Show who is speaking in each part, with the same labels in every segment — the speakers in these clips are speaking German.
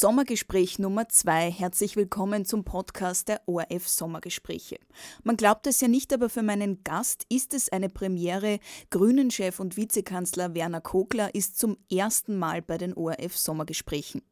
Speaker 1: Sommergespräch Nummer 2. Herzlich willkommen zum Podcast der ORF Sommergespräche. Man glaubt es ja nicht, aber für meinen Gast ist es eine Premiere. Grünen-Chef und Vizekanzler Werner Kogler ist zum ersten Mal bei den ORF Sommergesprächen.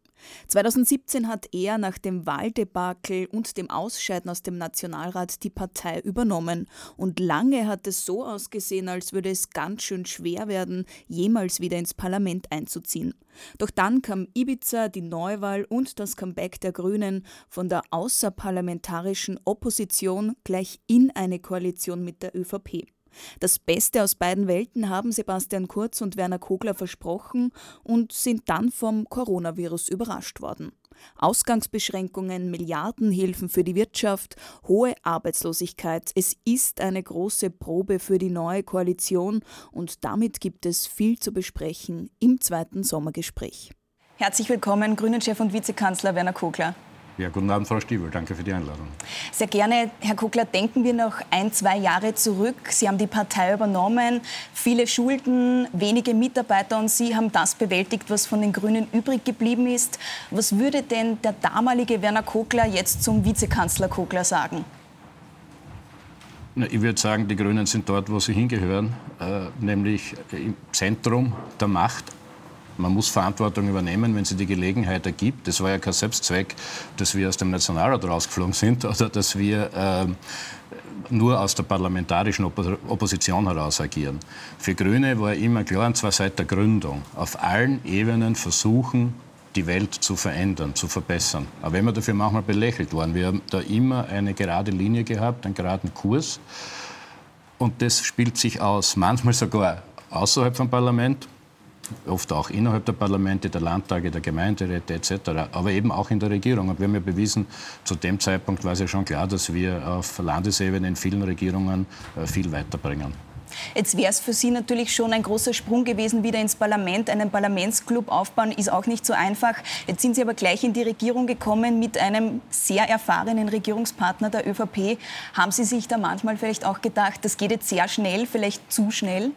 Speaker 1: 2017 hat er nach dem Wahldebakel und dem Ausscheiden aus dem Nationalrat die Partei übernommen. Und lange hat es so ausgesehen, als würde es ganz schön schwer werden, jemals wieder ins Parlament einzuziehen. Doch dann kam Ibiza, die Neuwahl und das Comeback der Grünen von der außerparlamentarischen Opposition gleich in eine Koalition mit der ÖVP. Das Beste aus beiden Welten haben Sebastian Kurz und Werner Kogler versprochen und sind dann vom Coronavirus überrascht worden. Ausgangsbeschränkungen, Milliardenhilfen für die Wirtschaft, hohe Arbeitslosigkeit. Es ist eine große Probe für die neue Koalition und damit gibt es viel zu besprechen im zweiten Sommergespräch. Herzlich willkommen, Grünen-Chef und Vizekanzler Werner Kogler.
Speaker 2: Ja, guten Abend, Frau Stiebel. Danke für die Einladung.
Speaker 1: Sehr gerne. Herr Kuckler, denken wir noch ein, zwei Jahre zurück. Sie haben die Partei übernommen, viele Schulden, wenige Mitarbeiter und Sie haben das bewältigt, was von den Grünen übrig geblieben ist. Was würde denn der damalige Werner Kogler jetzt zum Vizekanzler Kogler sagen?
Speaker 2: Ich würde sagen, die Grünen sind dort, wo sie hingehören, äh, nämlich im Zentrum der Macht man muss Verantwortung übernehmen, wenn sie die Gelegenheit ergibt. Das war ja kein Selbstzweck, dass wir aus dem Nationalrat rausgeflogen sind oder dass wir äh, nur aus der parlamentarischen Opposition heraus agieren. Für Grüne war immer klar, und zwar seit der Gründung, auf allen Ebenen versuchen, die Welt zu verändern, zu verbessern. Aber wenn wir dafür manchmal belächelt worden, wir haben da immer eine gerade Linie gehabt, einen geraden Kurs. Und das spielt sich aus, manchmal sogar außerhalb vom Parlament, oft auch innerhalb der Parlamente, der Landtage, der Gemeinderäte etc., aber eben auch in der Regierung. Und wir haben ja bewiesen, zu dem Zeitpunkt war es ja schon klar, dass wir auf Landesebene in vielen Regierungen äh, viel weiterbringen.
Speaker 1: Jetzt wäre es für Sie natürlich schon ein großer Sprung gewesen, wieder ins Parlament. Einen Parlamentsclub aufbauen ist auch nicht so einfach. Jetzt sind Sie aber gleich in die Regierung gekommen mit einem sehr erfahrenen Regierungspartner der ÖVP. Haben Sie sich da manchmal vielleicht auch gedacht, das geht jetzt sehr schnell, vielleicht zu schnell?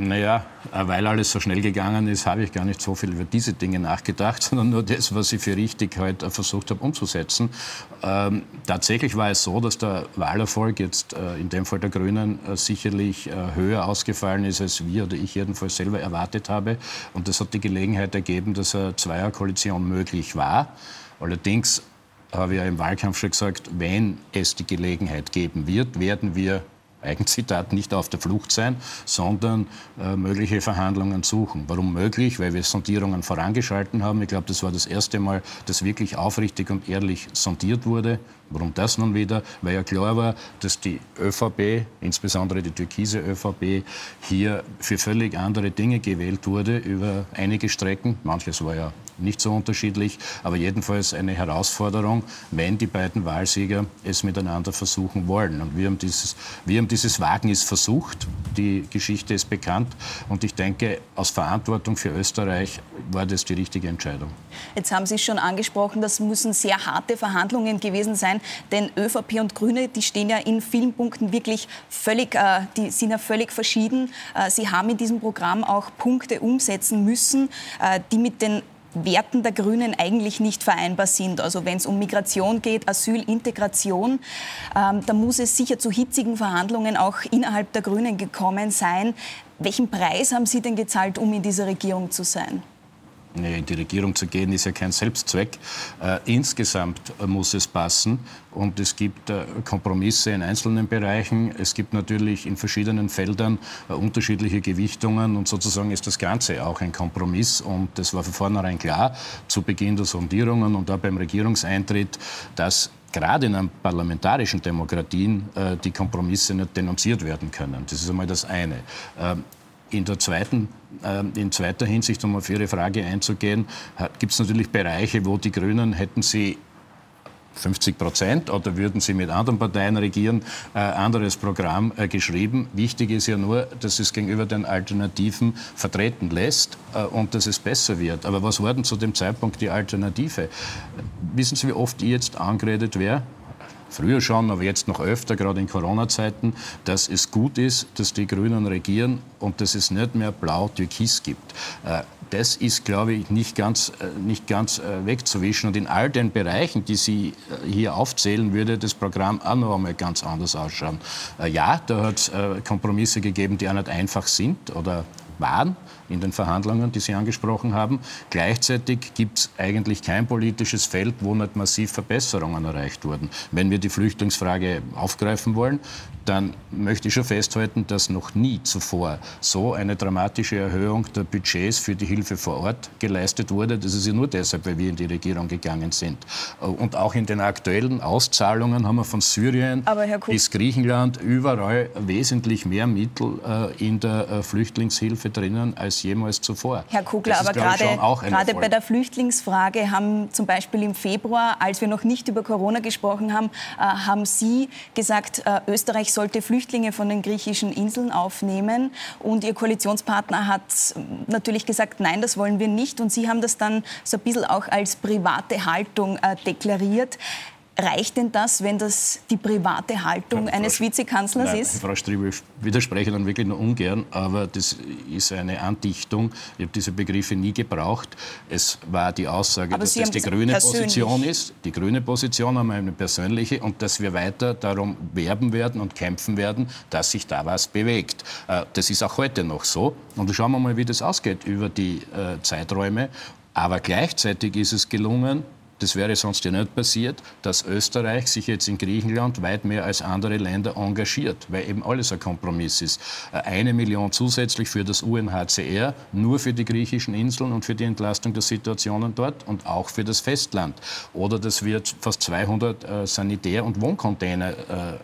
Speaker 2: Naja, äh, weil alles so schnell gegangen ist, habe ich gar nicht so viel über diese Dinge nachgedacht, sondern nur das, was ich für richtig heute halt versucht habe umzusetzen. Ähm, tatsächlich war es so, dass der Wahlerfolg jetzt äh, in dem Fall der Grünen äh, sicherlich äh, höher ausgefallen ist, als wir oder ich jedenfalls selber erwartet habe. Und das hat die Gelegenheit ergeben, dass eine Zweierkoalition möglich war. Allerdings habe ich ja im Wahlkampf schon gesagt, wenn es die Gelegenheit geben wird, werden wir Eigenzitat, nicht auf der Flucht sein, sondern äh, mögliche Verhandlungen suchen. Warum möglich? Weil wir Sondierungen vorangeschalten haben. Ich glaube, das war das erste Mal, dass wirklich aufrichtig und ehrlich sondiert wurde. Warum das nun wieder? Weil ja klar war, dass die ÖVP, insbesondere die türkise ÖVP, hier für völlig andere Dinge gewählt wurde über einige Strecken. Manches war ja nicht so unterschiedlich, aber jedenfalls eine Herausforderung, wenn die beiden Wahlsieger es miteinander versuchen wollen. Und wir haben dieses, wir haben dieses Wagnis versucht. Die Geschichte ist bekannt und ich denke, aus Verantwortung für Österreich war das die richtige Entscheidung.
Speaker 1: Jetzt haben Sie es schon angesprochen, das müssen sehr harte Verhandlungen gewesen sein, denn ÖVP und Grüne, die stehen ja in vielen Punkten wirklich völlig, äh, die sind ja völlig verschieden. Äh, Sie haben in diesem Programm auch Punkte umsetzen müssen, äh, die mit den Werten der Grünen eigentlich nicht vereinbar sind. Also wenn es um Migration geht, Asyl, Integration, ähm, da muss es sicher zu hitzigen Verhandlungen auch innerhalb der Grünen gekommen sein. Welchen Preis haben Sie denn gezahlt, um in dieser Regierung zu sein?
Speaker 2: In die Regierung zu gehen, ist ja kein Selbstzweck. Äh, insgesamt muss es passen und es gibt äh, Kompromisse in einzelnen Bereichen. Es gibt natürlich in verschiedenen Feldern äh, unterschiedliche Gewichtungen und sozusagen ist das Ganze auch ein Kompromiss und das war von vornherein klar zu Beginn der Sondierungen und auch beim Regierungseintritt, dass gerade in parlamentarischen Demokratien äh, die Kompromisse nicht denunziert werden können. Das ist einmal das eine. Ähm, in, der zweiten, äh, in zweiter Hinsicht, um auf Ihre Frage einzugehen, gibt es natürlich Bereiche, wo die Grünen hätten sie 50 Prozent oder würden sie mit anderen Parteien regieren, äh, anderes Programm äh, geschrieben. Wichtig ist ja nur, dass es gegenüber den Alternativen vertreten lässt äh, und dass es besser wird. Aber was war denn zu dem Zeitpunkt die Alternative? Wissen Sie, wie oft ich jetzt angeredet wäre? Früher schon, aber jetzt noch öfter, gerade in Corona-Zeiten, dass es gut ist, dass die Grünen regieren und dass es nicht mehr blau-türkis gibt. Äh, das ist, glaube ich, nicht ganz, äh, nicht ganz äh, wegzuwischen. Und in all den Bereichen, die Sie hier aufzählen, würde das Programm auch noch einmal ganz anders ausschauen. Ja, da hat es Kompromisse gegeben, die auch nicht einfach sind oder waren in den Verhandlungen, die Sie angesprochen haben. Gleichzeitig gibt es eigentlich kein politisches Feld, wo nicht massiv Verbesserungen erreicht wurden. Wenn wir die Flüchtlingsfrage aufgreifen wollen, dann möchte ich schon festhalten, dass noch nie zuvor so eine dramatische Erhöhung der Budgets für die Hilfe vor Ort geleistet wurde. Das ist ja nur deshalb, weil wir in die Regierung gegangen sind. Und auch in den aktuellen Auszahlungen haben wir von Syrien bis Griechenland überall wesentlich mehr Mittel äh, in der äh, Flüchtlingshilfe drinnen als jemals zuvor.
Speaker 1: Herr Kugler, aber gerade, bei der Flüchtlingsfrage haben zum Beispiel im Februar, als wir noch nicht über Corona gesprochen haben, äh, haben Sie gesagt, Österreich sollte Flüchtlinge von den griechischen Inseln aufnehmen. Und Ihr Koalitionspartner hat natürlich gesagt, nein, das wollen wir nicht. Und Sie haben das dann so ein bisschen auch als private Haltung äh, deklariert. Reicht denn das, wenn das die private Haltung ja, eines Vizekanzlers nein, ist?
Speaker 2: Frau Striebel, ich widerspreche dann wirklich nur ungern, aber das ist eine Andichtung. Ich habe diese Begriffe nie gebraucht. Es war die Aussage, aber dass Sie das die grüne Position ist. Die grüne Position haben wir eine persönliche und dass wir weiter darum werben werden und kämpfen werden, dass sich da was bewegt. Äh, das ist auch heute noch so. Und schauen wir mal, wie das ausgeht über die äh, Zeiträume. Aber gleichzeitig ist es gelungen, das wäre sonst ja nicht passiert, dass Österreich sich jetzt in Griechenland weit mehr als andere Länder engagiert, weil eben alles ein Kompromiss ist. Äh, eine Million zusätzlich für das UNHCR, nur für die griechischen Inseln und für die Entlastung der Situationen dort und auch für das Festland. Oder dass wir fast 200 äh, Sanitär- und Wohncontainer äh,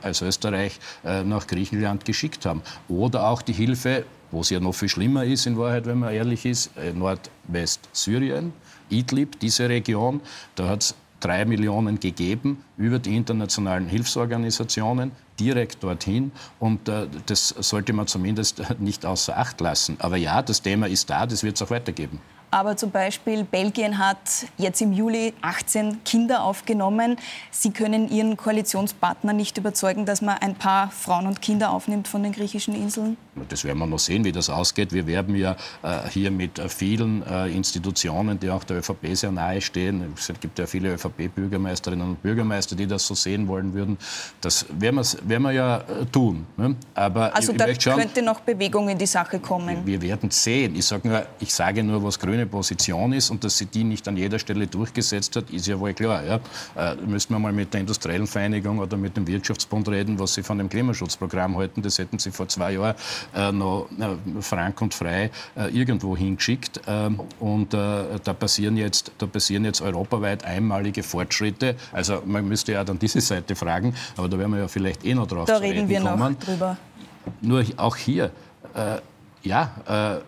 Speaker 2: als Österreich nach Griechenland geschickt haben. Oder auch die Hilfe wo es ja noch viel schlimmer ist in Wahrheit, wenn man ehrlich ist, Nordwest-Syrien, Idlib, diese Region, da hat es drei Millionen gegeben über die internationalen Hilfsorganisationen direkt dorthin und äh, das sollte man zumindest nicht außer Acht lassen. Aber ja, das Thema ist da, das wird es auch weitergeben.
Speaker 1: Aber zum Beispiel Belgien hat jetzt im Juli 18 Kinder aufgenommen. Sie können Ihren Koalitionspartner nicht überzeugen, dass man ein paar Frauen und Kinder aufnimmt von den griechischen Inseln?
Speaker 2: Das werden wir noch sehen, wie das ausgeht. Wir werben ja äh, hier mit äh, vielen äh, Institutionen, die auch der ÖVP sehr nahe stehen. Es gibt ja viele ÖVP-Bürgermeisterinnen und Bürgermeister, die das so sehen wollen würden. Das werden, werden wir ja äh, tun. Ne?
Speaker 1: Aber also ich, ich da könnte noch Bewegung in die Sache kommen.
Speaker 2: Wir, wir werden sehen. Ich, sag nur, ich sage nur, was Grüne Position ist und dass sie die nicht an jeder Stelle durchgesetzt hat, ist ja wohl klar. Ja? Äh, müssten wir mal mit der industriellen Vereinigung oder mit dem Wirtschaftsbund reden, was sie von dem Klimaschutzprogramm halten. Das hätten sie vor zwei Jahren noch äh, frank und frei äh, irgendwo hingeschickt. Ähm, und äh, da, passieren jetzt, da passieren jetzt europaweit einmalige Fortschritte. Also man müsste ja dann diese Seite fragen, aber da werden wir ja vielleicht eh noch drauf
Speaker 1: da reden wir kommen. noch drüber.
Speaker 2: Nur auch hier, äh, ja,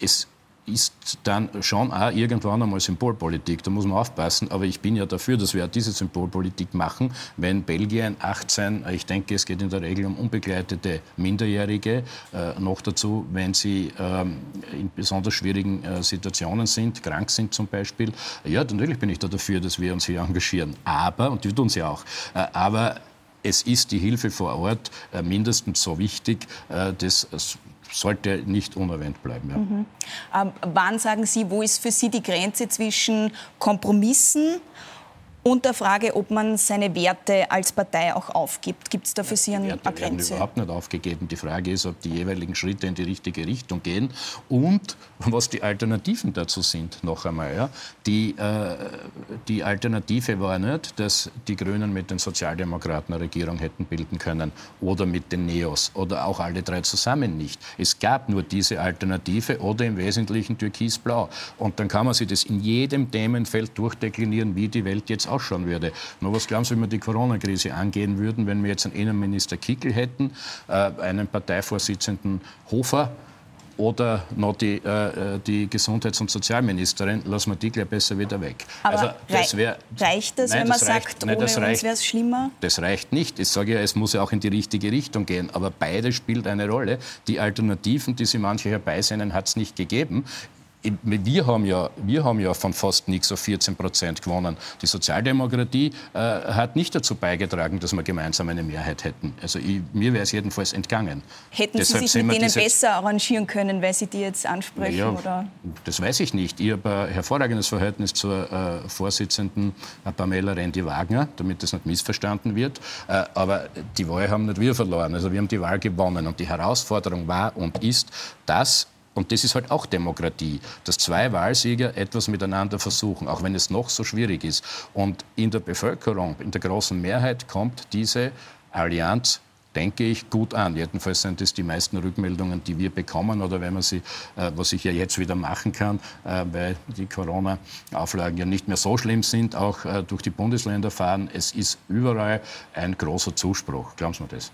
Speaker 2: es ist dann schon auch irgendwann einmal Symbolpolitik. Da muss man aufpassen. Aber ich bin ja dafür, dass wir auch diese Symbolpolitik machen, wenn Belgien 18, ich denke, es geht in der Regel um unbegleitete Minderjährige, äh, noch dazu, wenn sie ähm, in besonders schwierigen äh, Situationen sind, krank sind zum Beispiel. Ja, natürlich bin ich da dafür, dass wir uns hier engagieren. Aber, und wir tun sie auch, äh, aber es ist die Hilfe vor Ort äh, mindestens so wichtig, äh, das sollte nicht unerwähnt bleiben. Ja. Mhm.
Speaker 1: Ähm, wann sagen Sie, wo ist für Sie die Grenze zwischen Kompromissen und der Frage, ob man seine Werte als Partei auch aufgibt. Gibt es da für Sie eine,
Speaker 2: Werte
Speaker 1: Grenze?
Speaker 2: werden überhaupt nicht aufgegeben. Die Frage ist, ob die jeweiligen Schritte in die richtige Richtung gehen und was die Alternativen dazu sind. Noch einmal, ja. die, äh, die Alternative war nicht, dass die Grünen mit den Sozialdemokraten eine Regierung hätten bilden können oder mit den Neos oder auch alle drei zusammen nicht. Es gab nur diese Alternative oder im Wesentlichen türkisblau. Und dann kann man sich das in jedem Themenfeld durchdeklinieren, wie die Welt jetzt aussieht ausschauen würde. Nur was glauben Sie, wie wir die Corona-Krise angehen würden, wenn wir jetzt einen Innenminister Kickel hätten, äh, einen Parteivorsitzenden Hofer, oder noch die, äh, die Gesundheits- und Sozialministerin, lassen wir die gleich besser wieder weg.
Speaker 1: Aber also, das wär, reicht das, nein, wenn man das sagt, nein, ohne das uns wäre es schlimmer?
Speaker 2: Das reicht nicht. Ich sage ja, es muss ja auch in die richtige Richtung gehen. Aber beides spielt eine Rolle. Die Alternativen, die Sie manche herbeisehnen, hat es nicht gegeben wir haben ja, wir haben ja von fast nichts auf 14 Prozent gewonnen. Die Sozialdemokratie äh, hat nicht dazu beigetragen, dass wir gemeinsam eine Mehrheit hätten. Also ich, mir wäre es jedenfalls entgangen.
Speaker 1: Hätten Deshalb Sie sich mit denen besser arrangieren können, weil Sie die jetzt ansprechen? Ja, oder?
Speaker 2: Das weiß ich nicht. Ich habe ein hervorragendes Verhältnis zur äh, Vorsitzenden äh, Pamela Rendi-Wagner, damit das nicht missverstanden wird. Äh, aber die Wahl haben nicht wir verloren. Also wir haben die Wahl gewonnen. Und die Herausforderung war und ist, dass und das ist halt auch Demokratie, dass zwei Wahlsieger etwas miteinander versuchen, auch wenn es noch so schwierig ist. Und in der Bevölkerung, in der großen Mehrheit kommt diese Allianz denke ich, gut an. Jedenfalls sind das die meisten Rückmeldungen, die wir bekommen oder wenn man sie, äh, was ich ja jetzt wieder machen kann, äh, weil die Corona-Auflagen ja nicht mehr so schlimm sind, auch äh, durch die Bundesländer fahren. Es ist überall ein großer Zuspruch. Glauben Sie mir das?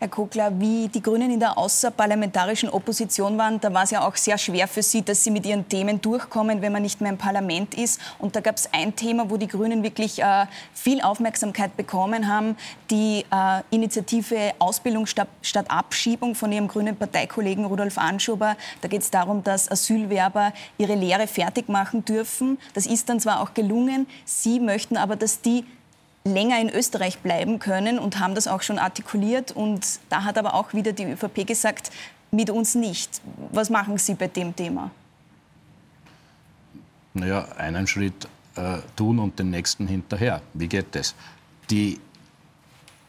Speaker 1: Herr Kogler, wie die Grünen in der außerparlamentarischen Opposition waren, da war es ja auch sehr schwer für Sie, dass Sie mit Ihren Themen durchkommen, wenn man nicht mehr im Parlament ist. Und da gab es ein Thema, wo die Grünen wirklich äh, viel Aufmerksamkeit bekommen haben, die äh, Initiative Ausbildung statt, statt, Abschiebung von Ihrem grünen Parteikollegen Rudolf Anschober. Da geht es darum, dass Asylwerber ihre Lehre fertig machen dürfen. Das ist dann zwar auch gelungen, Sie möchten aber, dass die länger in Österreich bleiben können und haben das auch schon artikuliert. Und da hat aber auch wieder die ÖVP gesagt, mit uns nicht. Was machen Sie bei dem Thema?
Speaker 2: Naja, einen Schritt äh, tun und den nächsten hinterher. Wie geht das? Die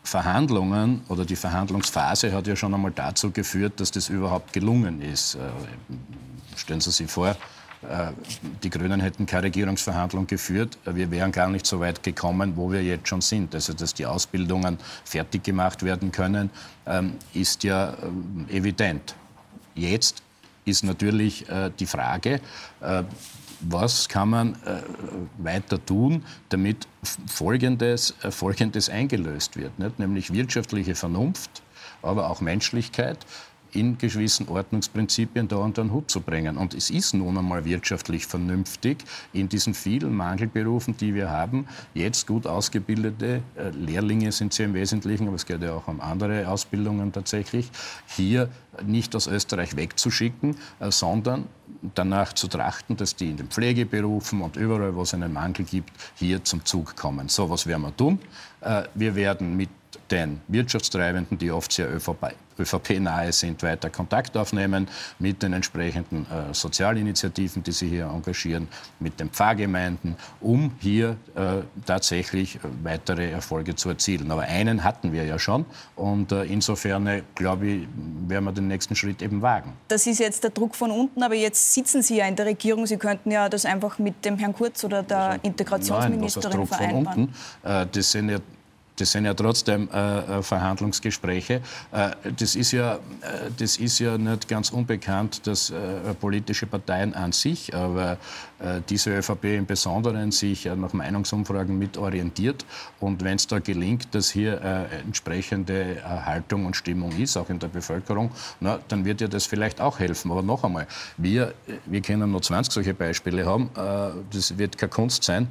Speaker 2: Verhandlungen oder die Verhandlungsphase hat ja schon einmal dazu geführt, dass das überhaupt gelungen ist. Äh, stellen Sie sich vor, die Grünen hätten keine Regierungsverhandlung geführt. Wir wären gar nicht so weit gekommen, wo wir jetzt schon sind. Also, dass die Ausbildungen fertig gemacht werden können, ähm, ist ja äh, evident. Jetzt ist natürlich äh, die Frage, was kann man weiter tun, damit Folgendes, Folgendes eingelöst wird, nämlich wirtschaftliche Vernunft, aber auch Menschlichkeit in gewissen Ordnungsprinzipien da unter den Hut zu bringen. Und es ist nun einmal wirtschaftlich vernünftig, in diesen vielen Mangelberufen, die wir haben, jetzt gut ausgebildete äh, Lehrlinge sind sie im Wesentlichen, aber es geht ja auch um andere Ausbildungen tatsächlich, hier nicht aus Österreich wegzuschicken, äh, sondern danach zu trachten, dass die in den Pflegeberufen und überall, wo es einen Mangel gibt, hier zum Zug kommen. So, was werden wir tun? Äh, wir werden mit den Wirtschaftstreibenden, die oft sehr ÖVP-nahe sind, weiter Kontakt aufnehmen mit den entsprechenden äh, Sozialinitiativen, die sie hier engagieren, mit den Pfarrgemeinden, um hier äh, tatsächlich äh, weitere Erfolge zu erzielen. Aber einen hatten wir ja schon und äh, insofern, äh, glaube ich, werden wir den nächsten Schritt eben wagen.
Speaker 1: Das ist jetzt der Druck von unten, aber jetzt sitzen Sie ja in der Regierung. Sie könnten ja das einfach mit dem Herrn Kurz oder der also, Integrationsministerin nein, was Druck vereinbaren. Von
Speaker 2: unten, äh, das sind ja das sind ja trotzdem äh, äh, Verhandlungsgespräche. Äh, das, ist ja, äh, das ist ja nicht ganz unbekannt, dass äh, politische Parteien an sich, aber äh, diese ÖVP im Besonderen sich nach Meinungsumfragen mit orientiert. Und wenn es da gelingt, dass hier entsprechende Haltung und Stimmung ist, auch in der Bevölkerung, na, dann wird ja das vielleicht auch helfen. Aber noch einmal, wir, wir können nur 20 solche Beispiele haben. das wird keine Kunst sein.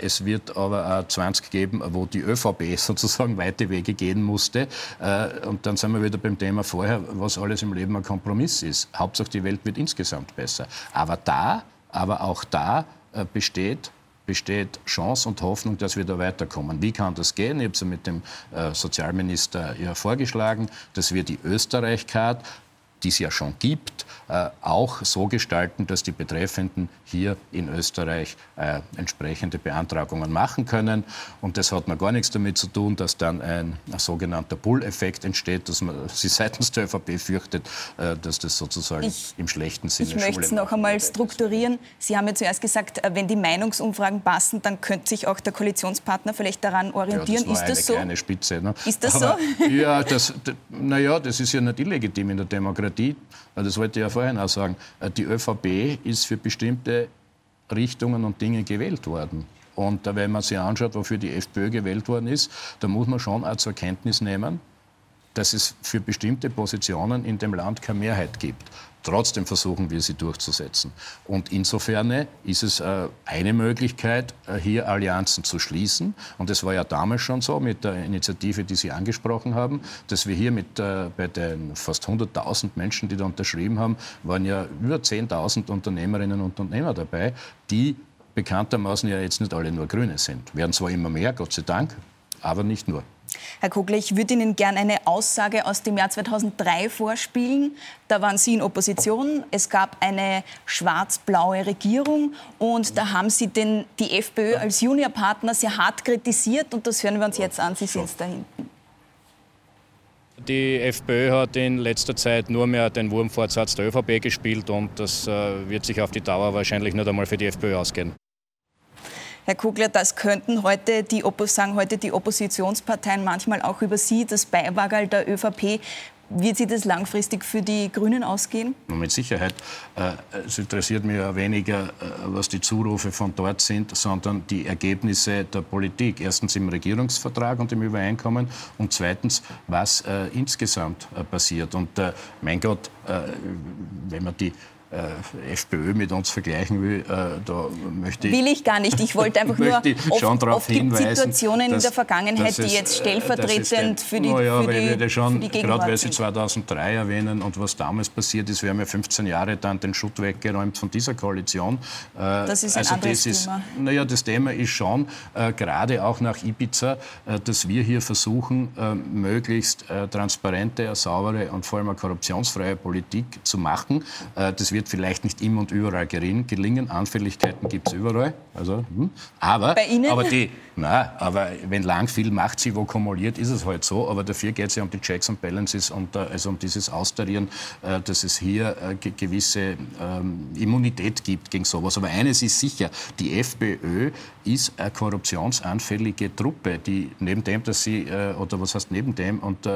Speaker 2: es wird aber auch 20 geben, wo die ÖVP sozusagen weite Wege gehen musste. Äh, und dann sind wir wieder beim Thema vorher, was alles im Leben ein Kompromiss ist. Hauptsache die Welt wird insgesamt besser. Aber da, aber auch da äh, besteht besteht Chance und Hoffnung, dass wir da weiterkommen. Wie kann das gehen? Ich habe es mit dem äh, Sozialminister ja vorgeschlagen, dass wir die Österreich-Card die es ja schon gibt, äh, auch so gestalten, dass die Betreffenden hier in Österreich äh, entsprechende Beantragungen machen können. Und das hat noch gar nichts damit zu tun, dass dann ein, sogenannter Pull-Effekt entsteht, dass man sie seitens der ÖVP fürchtet, äh, dass das sozusagen ich, im schlechten Sinne
Speaker 1: Ich möchte es noch einmal strukturieren. Sie haben ja zuerst gesagt, wenn die Meinungsumfragen passen, dann könnte sich auch der Koalitionspartner vielleicht daran orientieren.
Speaker 2: Ja, das
Speaker 1: ist das so?
Speaker 2: Kleine Spitze, ne?
Speaker 1: Ist das Aber,
Speaker 2: so? Ja, das, naja, das ist ja nicht illegitim in der Demokratie. Demokratie, das wollte ich ja vorhin auch sagen, äh, die ÖVP ist für bestimmte Richtungen und Dinge gewählt worden. Und wenn man sich anschaut, wofür die FPÖ gewählt worden ist, da muss man schon auch zur Kenntnis nehmen, dass es für bestimmte Positionen in dem Land keine Mehrheit gibt. Trotzdem versuchen wir sie durchzusetzen. Und insofern ist es äh, eine Möglichkeit, äh, hier Allianzen zu schließen. Und es war ja damals schon so mit der Initiative, die Sie angesprochen haben, dass wir hier mit, äh, bei den fast 100.000 Menschen, die da unterschrieben haben, waren ja über 10.000 Unternehmerinnen und Unternehmer dabei, die bekanntermaßen ja jetzt nicht alle nur Grüne sind. Werden zwar immer mehr, Gott sei Dank, aber nicht nur.
Speaker 1: Herr Kogler, ich würde Ihnen gerne eine Aussage aus dem Jahr 2003 vorspielen. Da waren Sie in Opposition. Es gab eine schwarz-blaue Regierung und da haben Sie den, die FPÖ als Juniorpartner sehr hart kritisiert und das hören wir uns jetzt an. Sie sind es da hinten.
Speaker 2: Die FPÖ hat in letzter Zeit nur mehr den Wurmfortsatz der ÖVP gespielt und das äh, wird sich auf die Dauer wahrscheinlich nicht einmal für die FPÖ ausgehen.
Speaker 1: Herr Kugler, das könnten heute die, sagen heute die Oppositionsparteien manchmal auch über Sie, das Beiwagel der ÖVP. Wird sich das langfristig für die Grünen ausgehen?
Speaker 2: Mit Sicherheit. Äh, es interessiert mich ja weniger, äh, was die Zurufe von dort sind, sondern die Ergebnisse der Politik. Erstens im Regierungsvertrag und im Übereinkommen und zweitens, was äh, insgesamt passiert. Und mein Gott, wenn man die äh, FPÖ mit uns vergleichen will, äh, da möchte
Speaker 1: ich... Will ich gar nicht. Ich wollte einfach nur, oft, oft gibt Situationen dass, in der Vergangenheit, die jetzt stellvertretend für die,
Speaker 2: naja,
Speaker 1: für
Speaker 2: die, die schon, Gerade weil Sie 2003 erwähnen und was damals passiert ist, wir haben ja 15 Jahre dann den Schutt weggeräumt von dieser Koalition.
Speaker 1: Äh, das ist ein also anderes das Thema.
Speaker 2: Ist, naja, das Thema ist schon, äh, gerade auch nach Ibiza, äh, dass wir hier versuchen, äh, möglichst transparente, saubere und vor allem korruptionsfreie Politik zu machen. das wird vielleicht nicht immer und überall gelingen. Anfälligkeiten gibt es überall. Also, hm. aber,
Speaker 1: Bei Ihnen?
Speaker 2: aber die, na, aber wenn lang viel Macht sie wo kumuliert, ist es halt so. Aber dafür geht es ja um die Checks and Balances und äh, also um dieses Austarieren, äh, dass es hier äh, gewisse ähm, Immunität gibt gegen sowas. Aber eines ist sicher: Die FPÖ ist eine korruptionsanfällige Truppe, die neben dem, dass sie oder was heißt neben dem und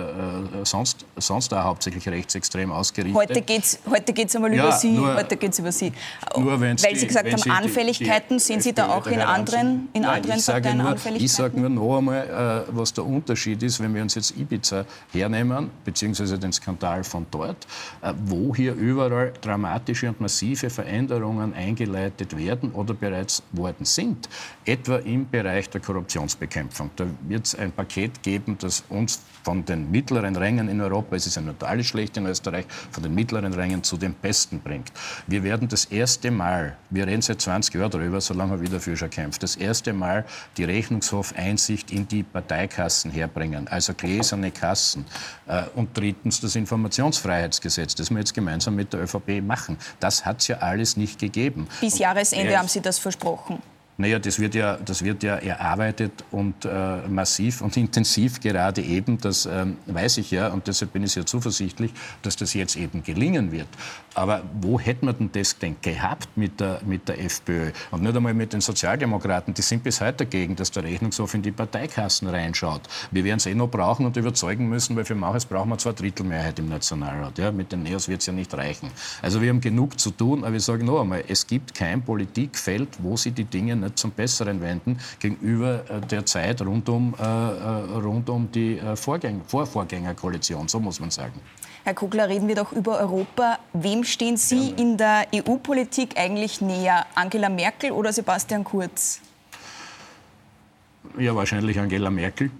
Speaker 2: sonst sonst auch hauptsächlich rechtsextrem ausgerichtet.
Speaker 1: Heute geht's heute geht's einmal ja, über Sie. Nur, heute geht's über Sie. Nur Weil Sie gesagt haben Anfälligkeiten, die, die sind Sie da auch in anderen in Nein, anderen Parteien
Speaker 2: ich sage nur noch einmal, äh, was der Unterschied ist, wenn wir uns jetzt Ibiza hernehmen, beziehungsweise den Skandal von dort, äh, wo hier überall dramatische und massive Veränderungen eingeleitet werden oder bereits worden sind, etwa im Bereich der Korruptionsbekämpfung. Da wird es ein Paket geben, das uns von den mittleren Rängen in Europa, es ist ja nicht alles schlecht in Österreich, von den mittleren Rängen zu den besten bringt. Wir werden das erste Mal, wir reden seit 20 Jahren darüber, solange wir wieder für schon kämpft, das erste Mal die Rechnungshof Einsicht in die Parteikassen herbringen, also gläserne Kassen. Äh, und drittens das Informationsfreiheitsgesetz, das wir jetzt gemeinsam mit der ÖVP machen. Das hat es ja alles nicht gegeben.
Speaker 1: Bis Jahresende haben Sie das versprochen.
Speaker 2: Naja, das wird ja, das wird ja erarbeitet und äh, massiv und intensiv gerade eben. Das ähm, weiß ich ja und deshalb bin ich sehr zuversichtlich, dass das jetzt eben gelingen wird. Aber wo hätte man denn das denn gehabt mit der, mit der FPÖ? Und nicht einmal mit den Sozialdemokraten. Die sind bis heute dagegen, dass der Rechnungshof in die Parteikassen reinschaut. Wir werden es eh noch brauchen und überzeugen müssen, weil für manches brauchen wir zwei Drittel Mehrheit im Nationalrat. Ja, mit den Neos wird es ja nicht reichen. Also wir haben genug zu tun, aber ich sage noch einmal, es gibt kein Politikfeld, wo sie die Dinge nicht zum Besseren wenden gegenüber äh, der Zeit rund um, äh, äh, rund um die Vorgäng Vorvorgängerkoalition, so muss man sagen.
Speaker 1: Herr Kugler, reden wir doch über Europa. Wem stehen Sie Gerne. in der EU-Politik eigentlich näher? Angela Merkel oder Sebastian Kurz?
Speaker 2: Ja, wahrscheinlich Angela Merkel.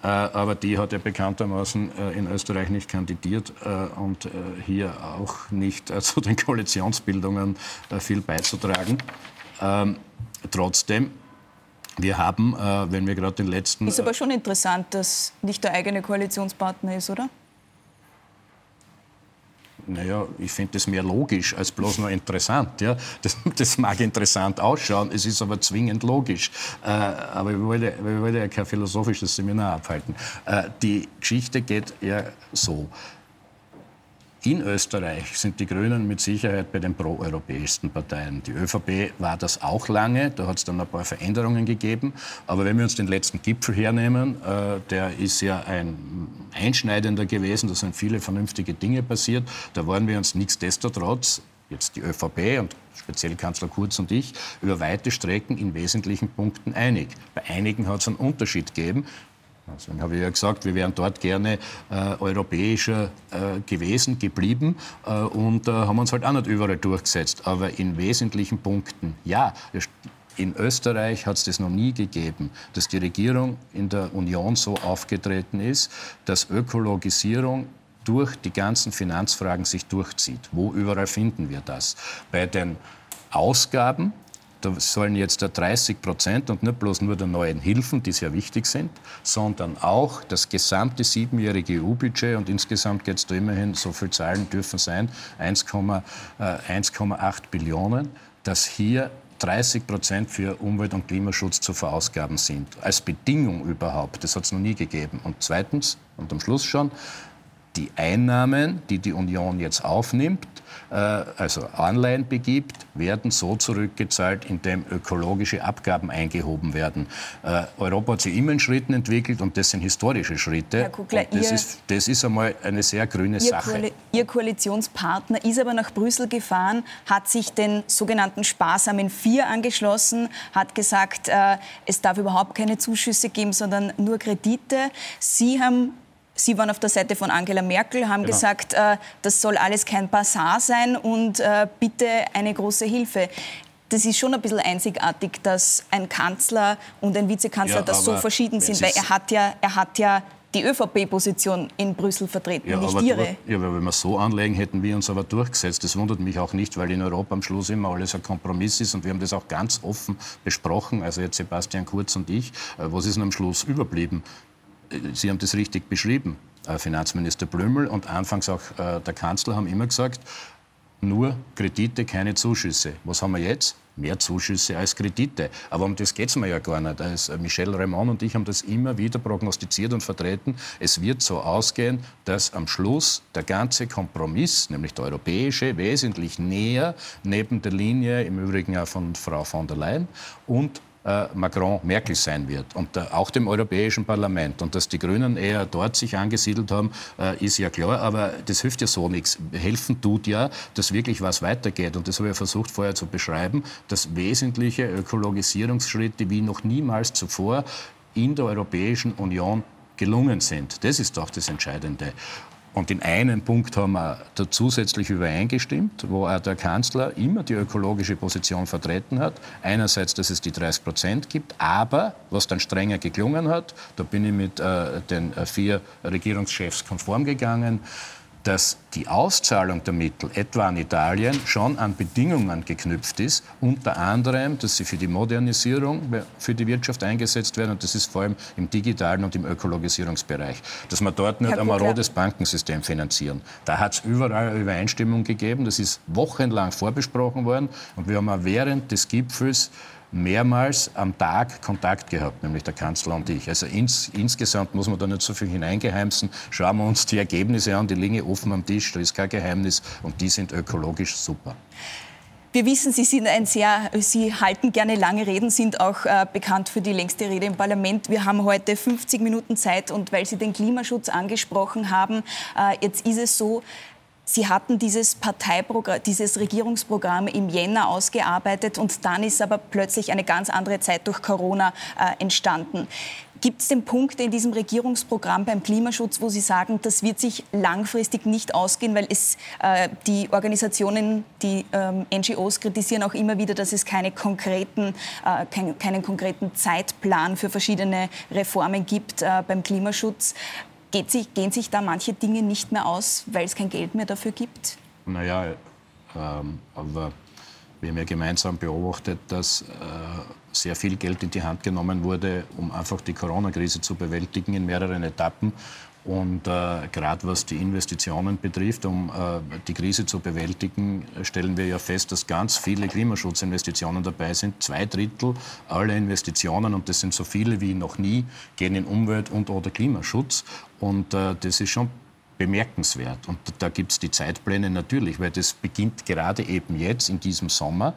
Speaker 2: aber die hat ja bekanntermaßen in Österreich nicht kandidiert und hier auch nicht zu den Koalitionsbildungen viel beizutragen. Trotzdem, wir haben, äh, wenn wir gerade den letzten.
Speaker 1: Ist aber schon interessant, dass nicht der eigene Koalitionspartner ist, oder?
Speaker 2: Naja, ich finde das mehr logisch als bloß nur interessant. Ja? Das, das, mag interessant ausschauen, es ist aber zwingend logisch. Äh, aber wir wollen, wir wollen ja kein philosophisches Seminar abhalten. Äh, die Geschichte geht ja so. In Österreich sind die Grünen mit Sicherheit bei den proeuropäischsten Parteien. Die ÖVP war das auch lange, da hat es dann ein paar Veränderungen gegeben. Aber wenn wir uns den letzten Gipfel hernehmen, äh, der ist ja ein einschneidender gewesen, da sind viele vernünftige Dinge passiert. Da waren wir uns nichtsdestotrotz jetzt die ÖVP und speziell Kanzler Kurz und ich, über weite Strecken in wesentlichen Punkten einig. Bei einigen hat es einen Unterschied gegeben. Deswegen habe ich ja gesagt, wir wären dort gerne äh, europäischer äh, gewesen, geblieben äh, und äh, haben uns halt auch nicht überall durchgesetzt. Aber in wesentlichen Punkten ja. In Österreich hat es das noch nie gegeben, dass die Regierung in der Union so aufgetreten ist, dass Ökologisierung durch die ganzen Finanzfragen sich durchzieht. Wo überall finden wir das? Bei den Ausgaben, da sollen jetzt 30 Prozent und nicht bloß nur der neuen Hilfen, die sehr wichtig sind, sondern auch das gesamte siebenjährige EU-Budget und insgesamt geht es da immerhin, so viele Zahlen dürfen sein, 1,8 äh, Billionen, dass hier 30 Prozent für Umwelt- und Klimaschutz zu verausgaben sind. Als Bedingung überhaupt. Das hat es noch nie gegeben. Und zweitens, und am Schluss schon, die Einnahmen, die die Union jetzt aufnimmt, äh, also Anleihen begibt, werden so zurückgezahlt, indem ökologische Abgaben eingehoben werden. Äh, Europa hat sich immer in Schritten entwickelt und das sind historische Schritte. Kugler, das, Ihr, ist, das ist einmal eine sehr grüne Ihr Sache. Koali
Speaker 1: Ihr Koalitionspartner ist aber nach Brüssel gefahren, hat sich den sogenannten sparsamen Vier angeschlossen, hat gesagt, äh, es darf überhaupt keine Zuschüsse geben, sondern nur Kredite. Sie haben Sie waren auf der Seite von Angela Merkel, haben genau. gesagt, äh, das soll alles kein Bazar sein und äh, bitte eine große Hilfe. Das ist schon ein bisschen einzigartig, dass ein Kanzler und ein Vizekanzler ja, das so verschieden sind, weil er hat ja, er hat ja die ÖVP-Position in Brüssel vertreten, ja, nicht Ihre.
Speaker 2: Ja, aber wenn wir so anlegen, hätten wir uns aber durchgesetzt. Das wundert mich auch nicht, weil in Europa am Schluss immer alles ein Kompromiss ist und wir haben das auch ganz offen besprochen, also jetzt Sebastian Kurz und ich. Äh, was ist denn am Schluss überblieben? Sie haben das richtig beschrieben, äh, Finanzminister Blümel und anfangs auch äh, der Kanzler haben immer gesagt, nur Kredite, keine Zuschüsse. Was haben wir jetzt? Mehr Zuschüsse als Kredite. Aber um das geht es mir ja gar nicht. Also Michel Raymond und ich haben das immer wieder prognostiziert und vertreten. Es wird so ausgehen, dass am Schluss der ganze Kompromiss, nämlich der europäische, wesentlich näher neben der Linie, im Übrigen auch von Frau von der Leyen, und äh, Macron Merkel sein wird und äh, auch dem Europäischen Parlament. Und dass die Grünen eher dort sich angesiedelt haben, äh, ist ja klar, aber das hilft ja so nichts. Helfen tut ja, dass wirklich was weitergeht. Und das habe ich versucht vorher zu beschreiben, dass wesentliche Ökologisierungsschritte wie noch niemals zuvor in der Europäischen Union gelungen sind. Das ist doch das Entscheidende. Und in einem Punkt haben wir da zusätzlich übereingestimmt, wo auch der Kanzler immer die ökologische Position vertreten hat. Einerseits, dass es die 30 Prozent gibt, aber was dann strenger geklungen hat, da bin ich mit äh, den äh, vier Regierungschefs konform gegangen, dass die Auszahlung der Mittel, etwa an Italien, schon an Bedingungen geknüpft ist, unter anderem, dass sie für die Modernisierung für die Wirtschaft eingesetzt werden und das ist vor allem im digitalen und im Ökologisierungsbereich, dass wir dort nicht ein marodes Bankensystem finanzieren. Da hat es überall Übereinstimmung gegeben, das ist wochenlang vorbesprochen worden. Und wir haben auch während des Gipfels mehrmals am Tag Kontakt gehabt, nämlich der Kanzler und ich. Also ins, insgesamt muss man da nicht so viel hineingeheimsen. Schauen wir uns die Ergebnisse an, die liegen offen am Tisch, da ist kein Geheimnis und die sind ökologisch super.
Speaker 1: Wir wissen, Sie sind ein sehr, Sie halten gerne lange Reden, sind auch äh, bekannt für die längste Rede im Parlament. Wir haben heute 50 Minuten Zeit und weil Sie den Klimaschutz angesprochen haben, äh, jetzt ist es so, Sie hatten dieses Parteiprogramm, dieses Regierungsprogramm im Jänner ausgearbeitet und dann ist aber plötzlich eine ganz andere Zeit durch Corona äh, entstanden. Gibt es denn Punkte in diesem Regierungsprogramm beim Klimaschutz, wo Sie sagen, das wird sich langfristig nicht ausgehen, weil es äh, die Organisationen, die ähm, NGOs kritisieren auch immer wieder, dass es keine konkreten, äh, kein, keinen konkreten Zeitplan für verschiedene Reformen gibt äh, beim Klimaschutz. Sich, gehen sich da manche Dinge nicht mehr aus, weil es kein Geld mehr dafür gibt?
Speaker 2: Naja, ähm, aber wir haben ja gemeinsam beobachtet, dass äh, sehr viel Geld in die Hand genommen wurde, um einfach die Corona-Krise zu bewältigen in mehreren Etappen. Und äh, gerade was die Investitionen betrifft, um äh, die Krise zu bewältigen, stellen wir ja fest, dass ganz viele Klimaschutzinvestitionen dabei sind. Zwei Drittel aller Investitionen, und das sind so viele wie noch nie, gehen in Umwelt- und oder Klimaschutz. Und äh, das ist schon bemerkenswert. Und da gibt es die Zeitpläne natürlich, weil das beginnt gerade eben jetzt in diesem Sommer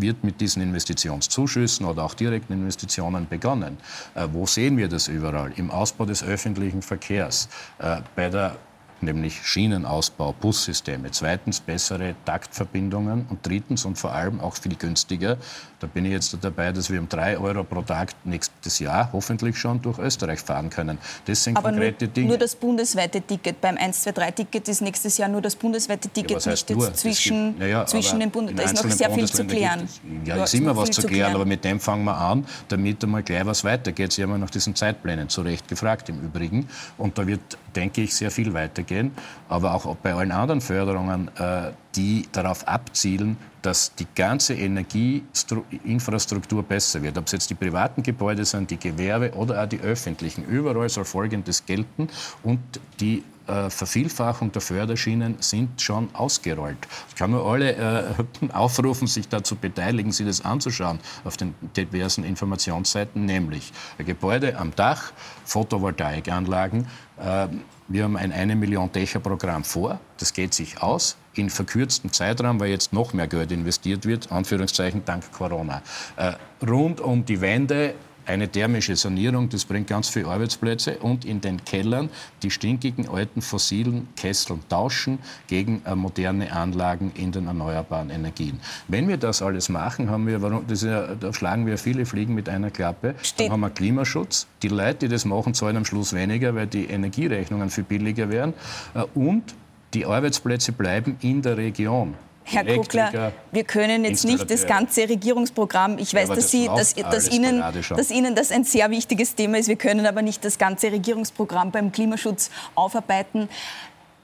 Speaker 2: wird mit diesen Investitionszuschüssen oder auch direkten Investitionen begonnen. Äh, wo sehen wir das überall? Im Ausbau des öffentlichen Verkehrs, äh, bei der nämlich Schienenausbau, Bussysteme. Zweitens bessere Taktverbindungen und drittens und vor allem auch viel günstiger. Da bin ich jetzt dabei, dass wir um drei Euro pro Tag nächstes Jahr hoffentlich schon durch Österreich fahren können.
Speaker 1: Das sind Aber konkrete nur, Dinge. Nur das bundesweite Ticket. Beim 123-Ticket ist nächstes Jahr nur das bundesweite Ticket, ja, nicht jetzt zwischen, gibt, ja, zwischen den Bund. Da ist noch sehr viel zu klären.
Speaker 2: ja, ist immer was zu klären, klären, aber mit dem fangen wir an, damit einmal gleich was weitergeht. Sie haben ja nach diesen Zeitplänen zu Recht gefragt im Übrigen. Und da wird, denke ich, sehr viel weitergehen. Aber auch bei allen anderen Förderungen, äh, die darauf abzielen, dass die ganze Energieinfrastruktur besser wird. Ob es jetzt die privaten Gebäude sind, die Gewerbe oder auch die öffentlichen. Überall soll Folgendes gelten und die äh, Vervielfachung der Förderschienen sind schon ausgerollt. Ich kann nur alle äh, aufrufen, sich dazu beteiligen, sich das anzuschauen auf den diversen Informationsseiten, nämlich Gebäude am Dach, Photovoltaikanlagen. Äh, wir haben ein 1 Million Dächer-Programm vor. Das geht sich aus in verkürztem Zeitraum, weil jetzt noch mehr Geld investiert wird, Anführungszeichen dank Corona. Äh, rund um die Wände eine thermische Sanierung, das bringt ganz viele Arbeitsplätze und in den Kellern die stinkigen alten fossilen Kessel tauschen gegen äh, moderne Anlagen in den erneuerbaren Energien. Wenn wir das alles machen, haben wir, das ja, da schlagen wir viele Fliegen mit einer Klappe, Steht. dann haben wir Klimaschutz. Die Leute, die das machen, zahlen am Schluss weniger, weil die Energierechnungen viel billiger werden äh, und die Arbeitsplätze bleiben in der Region.
Speaker 1: Herr Kuckler, wir können jetzt nicht das ganze Regierungsprogramm, ich weiß, ja, dass, Sie, dass, dass, Ihnen, dass Ihnen das ein sehr wichtiges Thema ist, wir können aber nicht das ganze Regierungsprogramm beim Klimaschutz aufarbeiten.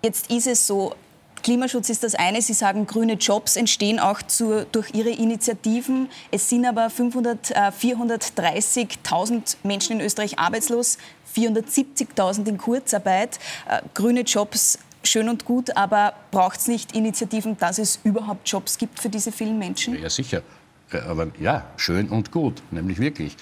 Speaker 1: Jetzt ist es so, Klimaschutz ist das eine. Sie sagen, grüne Jobs entstehen auch zu, durch Ihre Initiativen. Es sind aber äh, 430.000 Menschen in Österreich arbeitslos, 470.000 in Kurzarbeit. Äh, grüne Jobs schön und gut, aber braucht es nicht Initiativen, dass es überhaupt Jobs gibt für diese vielen Menschen?
Speaker 2: Ja, sicher. Äh, aber ja, schön und gut, nämlich wirklich.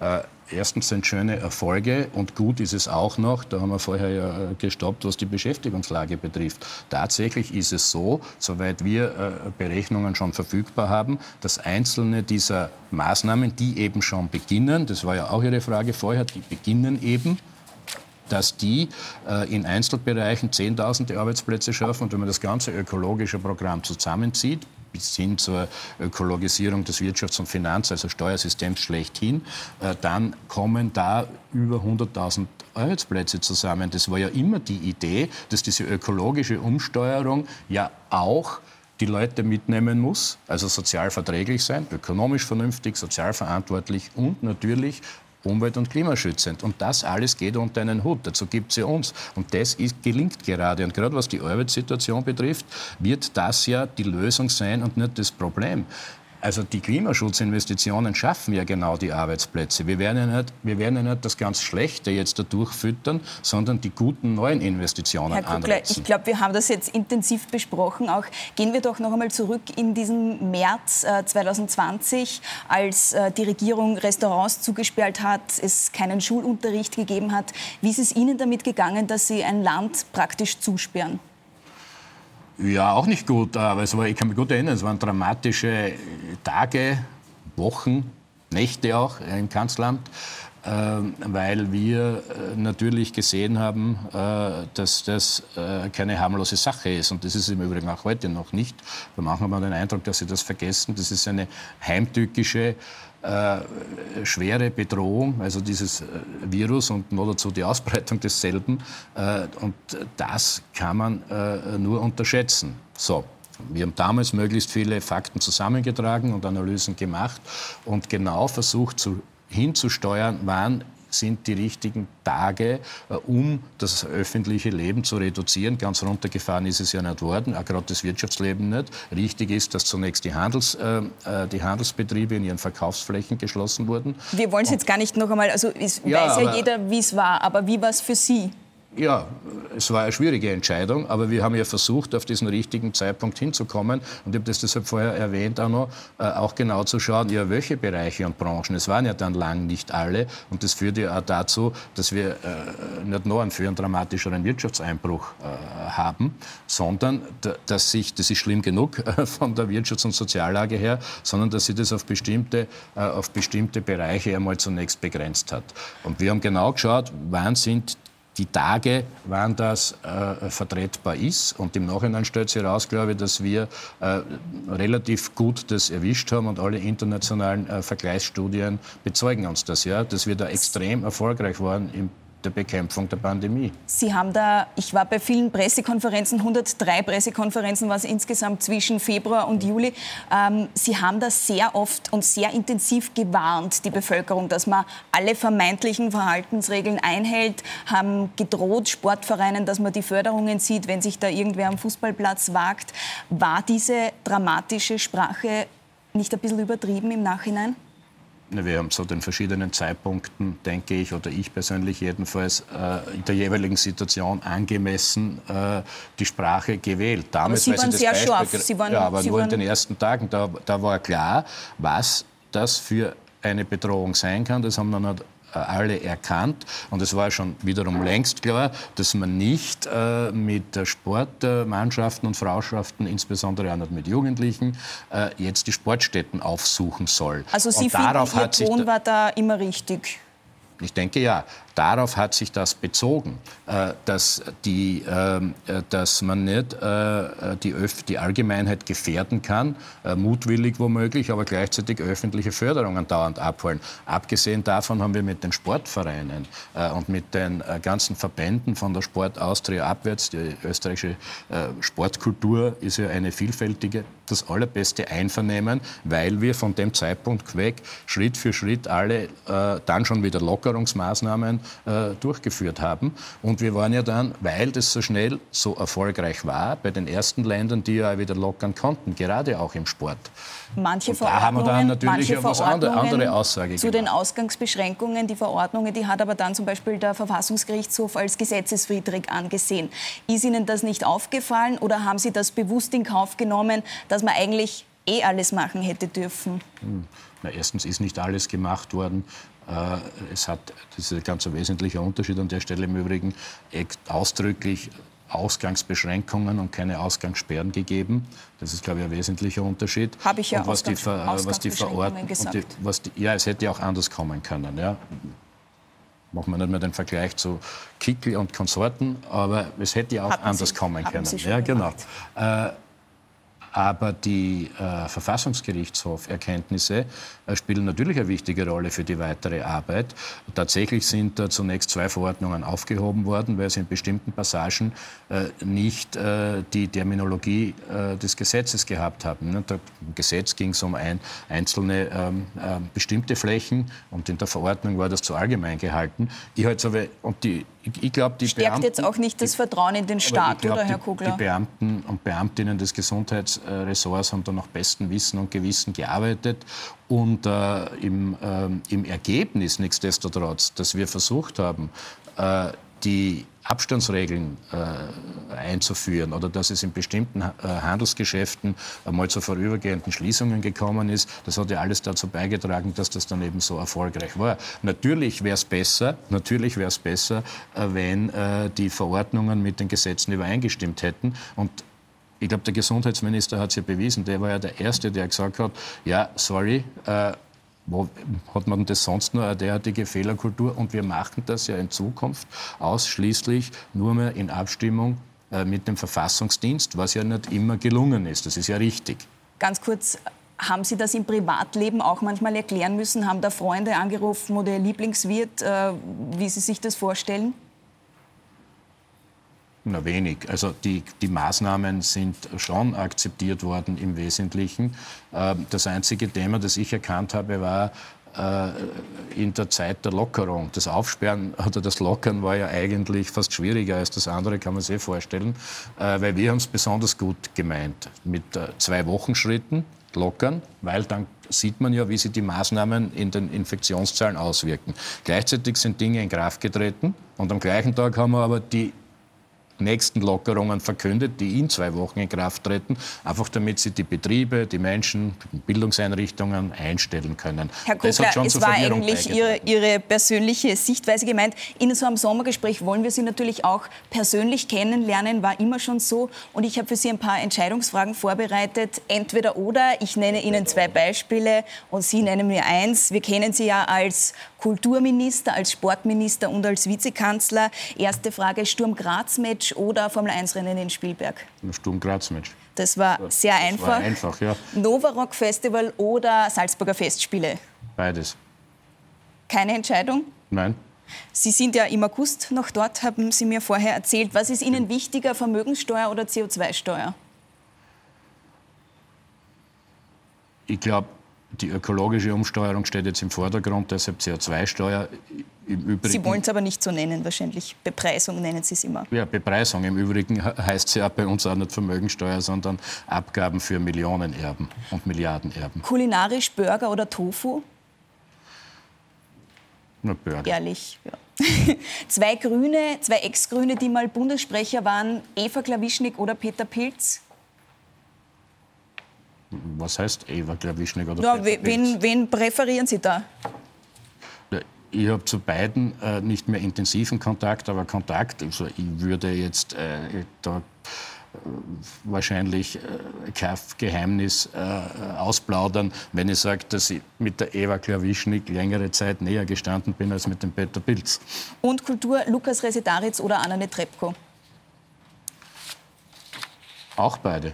Speaker 2: Äh, erstens sind schöne Erfolge und gut ist es auch noch, da haben wir vorher ja äh, gestoppt, was die Beschäftigungslage betrifft. Tatsächlich ist es so, soweit wir Berechnungen schon verfügbar haben, dass einzelne dieser Maßnahmen, die eben schon beginnen, das war ja auch Ihre Frage vorher, die beginnen eben, dass die äh, in Einzelbereichen Zehntausende Arbeitsplätze schaffen. Und wenn man das ganze ökologische Programm zusammenzieht, bis hin zur Ökologisierung des Wirtschafts- und Finanz-, also Steuersystems schlechthin, äh, dann kommen da über 100.000 Arbeitsplätze zusammen. Das war ja immer die Idee, dass diese ökologische Umsteuerung ja auch die Leute mitnehmen muss, also sozial verträglich sein, ökonomisch vernünftig, sozial verantwortlich und natürlich umwelt- und klimaschützend. Und das alles geht unter einen Hut. Dazu gibt es ja uns. Und das ist, gelingt gerade. Und gerade was die Arbeitssituation betrifft, wird das ja die Lösung sein und nicht das Problem. Also die Klimaschutzinvestitionen schaffen ja genau die Arbeitsplätze. Wir werden ja nicht, wir werden ja nicht das ganz Schlechte jetzt dadurch füttern, sondern die guten neuen Investitionen
Speaker 1: Herr Kuckler, anreizen. Ich glaube, wir haben das jetzt intensiv besprochen. Auch gehen wir doch noch einmal zurück in diesen März äh, 2020, als äh, die Regierung Restaurants zugesperrt hat, es keinen Schulunterricht gegeben hat. Wie ist es Ihnen damit gegangen, dass Sie ein Land praktisch zusperren?
Speaker 2: Ja, auch nicht gut. Aber es war, ich kann mich gut erinnern, es waren dramatische Tage, Wochen, Nächte auch im Kanzleramt, äh, weil wir äh, natürlich gesehen haben, äh, dass das äh, keine harmlose Sache ist. Und das ist im Übrigen auch heute noch nicht. Wir machen aber den Eindruck, dass Sie das vergessen. Das ist eine heimtückische äh, schwere Bedrohung, also dieses äh, Virus und noch dazu die Ausbreitung desselben. Äh, und das kann man äh, nur unterschätzen. So. Wir haben damals möglichst viele Fakten zusammengetragen und Analysen gemacht und genau versucht zu, hinzusteuern, wann sind die richtigen Tage, äh, um das öffentliche Leben zu reduzieren. Ganz runtergefahren ist es ja nicht worden, auch gerade das Wirtschaftsleben nicht. Richtig ist, dass zunächst die, Handels, äh, äh die Handelsbetriebe in ihren Verkaufsflächen geschlossen wurden.
Speaker 1: Wir wollen es jetzt gar nicht noch einmal, also es ja, weiß ja jeder, wie es war, aber wie war es für Sie?
Speaker 2: Ja, es war eine schwierige Entscheidung, aber wir haben ja versucht, auf diesen richtigen Zeitpunkt hinzukommen. Und ich habe das deshalb vorher erwähnt, auch, noch, äh, auch genau zu schauen, ja, welche Bereiche und Branchen. Es waren ja dann lang nicht alle. Und das führte ja auch dazu, dass wir äh, nicht nur einen für einen dramatischeren Wirtschaftseinbruch äh, haben, sondern dass sich, das ist schlimm genug von der Wirtschafts- und Soziallage her, sondern dass sich das auf bestimmte, auf bestimmte Bereiche einmal zunächst begrenzt hat. Und wir haben genau geschaut, wann sind die Tage, wann das äh, vertretbar ist. Und im Nachhinein stellt sich heraus, glaube ich, dass wir äh, relativ gut das erwischt haben und alle internationalen äh, Vergleichsstudien bezeugen uns das, ja, dass wir da extrem erfolgreich waren im der Bekämpfung der Pandemie.
Speaker 1: Sie haben da, ich war bei vielen Pressekonferenzen, 103 Pressekonferenzen war es insgesamt zwischen Februar und Juli. Ähm, Sie haben da sehr oft und sehr intensiv gewarnt, die Bevölkerung, dass man alle vermeintlichen Verhaltensregeln einhält, haben gedroht Sportvereinen, dass man die Förderungen sieht, wenn sich da irgendwer am Fußballplatz wagt. War diese dramatische Sprache nicht ein bisschen übertrieben im Nachhinein?
Speaker 2: Wir haben so den verschiedenen Zeitpunkten, denke ich, oder ich persönlich jedenfalls, äh, in der jeweiligen Situation angemessen äh, die Sprache gewählt.
Speaker 1: Damals, aber Sie waren sehr Beispiel, scharf.
Speaker 2: Sie waren, ja, aber Sie nur in den ersten Tagen. Da, da war klar, was das für eine Bedrohung sein kann. Das haben dann alle erkannt. Und es war schon wiederum längst klar, dass man nicht äh, mit Sportmannschaften und Frauschaften, insbesondere auch nicht mit Jugendlichen, äh, jetzt die Sportstätten aufsuchen soll.
Speaker 1: Also Sie und finden, darauf Ihr Ton war da immer richtig?
Speaker 2: Ich denke ja. Darauf hat sich das bezogen, äh, dass, die, ähm, äh, dass man nicht äh, die, die Allgemeinheit gefährden kann, mutwillig womöglich, aber gleichzeitig öffentliche Förderungen dauernd abholen. Abgesehen davon haben wir mit den Sportvereinen und mit den ganzen Verbänden von der Sport Austria abwärts, die österreichische Sportkultur ist ja eine vielfältige, das allerbeste Einvernehmen, weil wir von dem Zeitpunkt weg Schritt für Schritt alle dann schon wieder Lockerungsmaßnahmen äh, durchgeführt haben. Und wir waren ja dann, weil das so schnell so erfolgreich war, bei den ersten Ländern, die ja wieder lockern konnten, gerade auch im Sport.
Speaker 1: Manche und da haben wir dann natürlich
Speaker 2: etwas andere, andere Aussage
Speaker 1: Zu gemacht. den Ausgangsbeschränkungen, die Verordnungen, die hat aber dann zum Beispiel der Verfassungsgerichtshof als gesetzeswidrig angesehen. Ist Ihnen das nicht aufgefallen oder haben Sie das bewusst in Kauf genommen, dass man eigentlich eh alles machen hätte dürfen?
Speaker 2: Hm. Na, erstens ist nicht alles gemacht worden. Äh, es hat, das ist ein ganz wesentlicher Unterschied an der Stelle im Übrigen, ausdrücklich Ausgangsbeschränkungen und keine Ausgangssperren gegeben. Das ist, glaube ich, ein wesentlicher Unterschied.
Speaker 1: Habe ich ja
Speaker 2: und was die, was die Verordnung gesagt. Die, was die, ja, es hätte ja auch anders kommen können. Ja. Machen wir nicht mehr den Vergleich zu Kickel und Konsorten, aber es hätte ja auch Hatten anders Sie, kommen können. ja, genau. Äh, aber die äh, Verfassungsgerichtshof-Erkenntnisse äh, spielen natürlich eine wichtige Rolle für die weitere Arbeit. Tatsächlich sind äh, zunächst zwei Verordnungen aufgehoben worden, weil sie in bestimmten Passagen äh, nicht äh, die Terminologie äh, des Gesetzes gehabt haben. Ne? Im Gesetz ging es um ein, einzelne ähm, bestimmte Flächen und in der Verordnung war das zu allgemein gehalten. Ich halt so, und die ich, ich glaub, die
Speaker 1: Stärkt
Speaker 2: Beamten,
Speaker 1: jetzt auch nicht das Vertrauen in den Staat, glaub, oder Herr Kugler?
Speaker 2: Die Beamten und Beamtinnen des Gesundheitsressorts haben da nach bestem Wissen und Gewissen gearbeitet. Und äh, im, äh, im Ergebnis, nichtsdestotrotz, dass wir versucht haben, äh, die Abstandsregeln äh, einzuführen oder dass es in bestimmten äh, Handelsgeschäften einmal zu vorübergehenden Schließungen gekommen ist, das hat ja alles dazu beigetragen, dass das dann eben so erfolgreich war. Natürlich wäre es besser, natürlich wäre es besser, äh, wenn äh, die Verordnungen mit den Gesetzen übereingestimmt hätten und ich glaube, der Gesundheitsminister hat es ja bewiesen. Der war ja der Erste, der gesagt hat, ja, sorry, äh, wo hat man das sonst nur eine derartige Fehlerkultur? Und wir machen das ja in Zukunft ausschließlich nur mehr in Abstimmung äh, mit dem Verfassungsdienst, was ja nicht immer gelungen ist. Das ist ja richtig.
Speaker 1: Ganz kurz, haben Sie das im Privatleben auch manchmal erklären müssen? Haben da Freunde angerufen oder Ihr Lieblingswirt, äh, wie Sie sich das vorstellen?
Speaker 2: Na wenig. Also die, die Maßnahmen sind schon akzeptiert worden im Wesentlichen. Ähm, das einzige Thema, das ich erkannt habe, war, äh, in der Zeit der Lockerung. Das Aufsperren oder das Lockern war ja eigentlich fast schwieriger als das andere, kann man sich eh vorstellen, äh, weil wir haben es besonders gut gemeint. Mit äh, zwei Wochenschritten lockern, weil dann sieht man ja, wie sich die Maßnahmen in den Infektionszahlen auswirken. Gleichzeitig sind Dinge in Kraft getreten und am gleichen Tag haben wir aber die nächsten Lockerungen verkündet, die in zwei Wochen in Kraft treten, einfach damit sie die Betriebe, die Menschen, Bildungseinrichtungen einstellen können.
Speaker 1: Herr Kogler, es war eigentlich Ihre, Ihre, persönliche Sichtweise gemeint. In so einem Sommergespräch wollen wir Sie natürlich auch persönlich kennenlernen, war immer schon so. Und ich habe für Sie ein paar Entscheidungsfragen vorbereitet, entweder oder. Ich nenne Ihnen zwei Beispiele und Sie nennen mir eins. Wir kennen Sie ja als Kulturminister, als Sportminister und als Vizekanzler. Erste Frage, Sturm Graz-Match oder Formel 1-Rennen in Spielberg?
Speaker 2: Sturm Graz-Match.
Speaker 1: Das war sehr
Speaker 2: das
Speaker 1: einfach.
Speaker 2: War einfach ja.
Speaker 1: Novarock Festival oder Salzburger Festspiele?
Speaker 2: Beides.
Speaker 1: Keine Entscheidung?
Speaker 2: Nein.
Speaker 1: Sie sind ja im August noch dort, haben Sie mir vorher erzählt. Was ist Ihnen wichtiger, Vermögenssteuer oder CO2-Steuer?
Speaker 2: Ich glaube, die ökologische Umsteuerung steht jetzt im Vordergrund, deshalb CO2-Steuer.
Speaker 1: Sie wollen es aber nicht so nennen, wahrscheinlich. Bepreisung nennen Sie es immer.
Speaker 2: Ja, Bepreisung. Im Übrigen heißt sie ja bei uns auch nicht Vermögensteuer, sondern Abgaben für Millionenerben und Milliardenerben.
Speaker 1: Kulinarisch Burger oder Tofu?
Speaker 2: Nur Burger.
Speaker 1: Ehrlich, ja. zwei Grüne, zwei Ex-Grüne, die mal Bundessprecher waren, Eva Klawischnik oder Peter Pilz?
Speaker 2: Was heißt Eva Klawischnik oder
Speaker 1: ja, Peter wen, Pilz? wen präferieren Sie da?
Speaker 2: Ich habe zu beiden äh, nicht mehr intensiven Kontakt, aber Kontakt. Also ich würde jetzt äh, da äh, wahrscheinlich äh, kein Geheimnis äh, ausplaudern, wenn ich sage, dass ich mit der Eva Klawischnik längere Zeit näher gestanden bin als mit dem Peter Pilz.
Speaker 1: Und Kultur Lukas Resetaritz oder Anna Netrebko?
Speaker 2: Auch beide.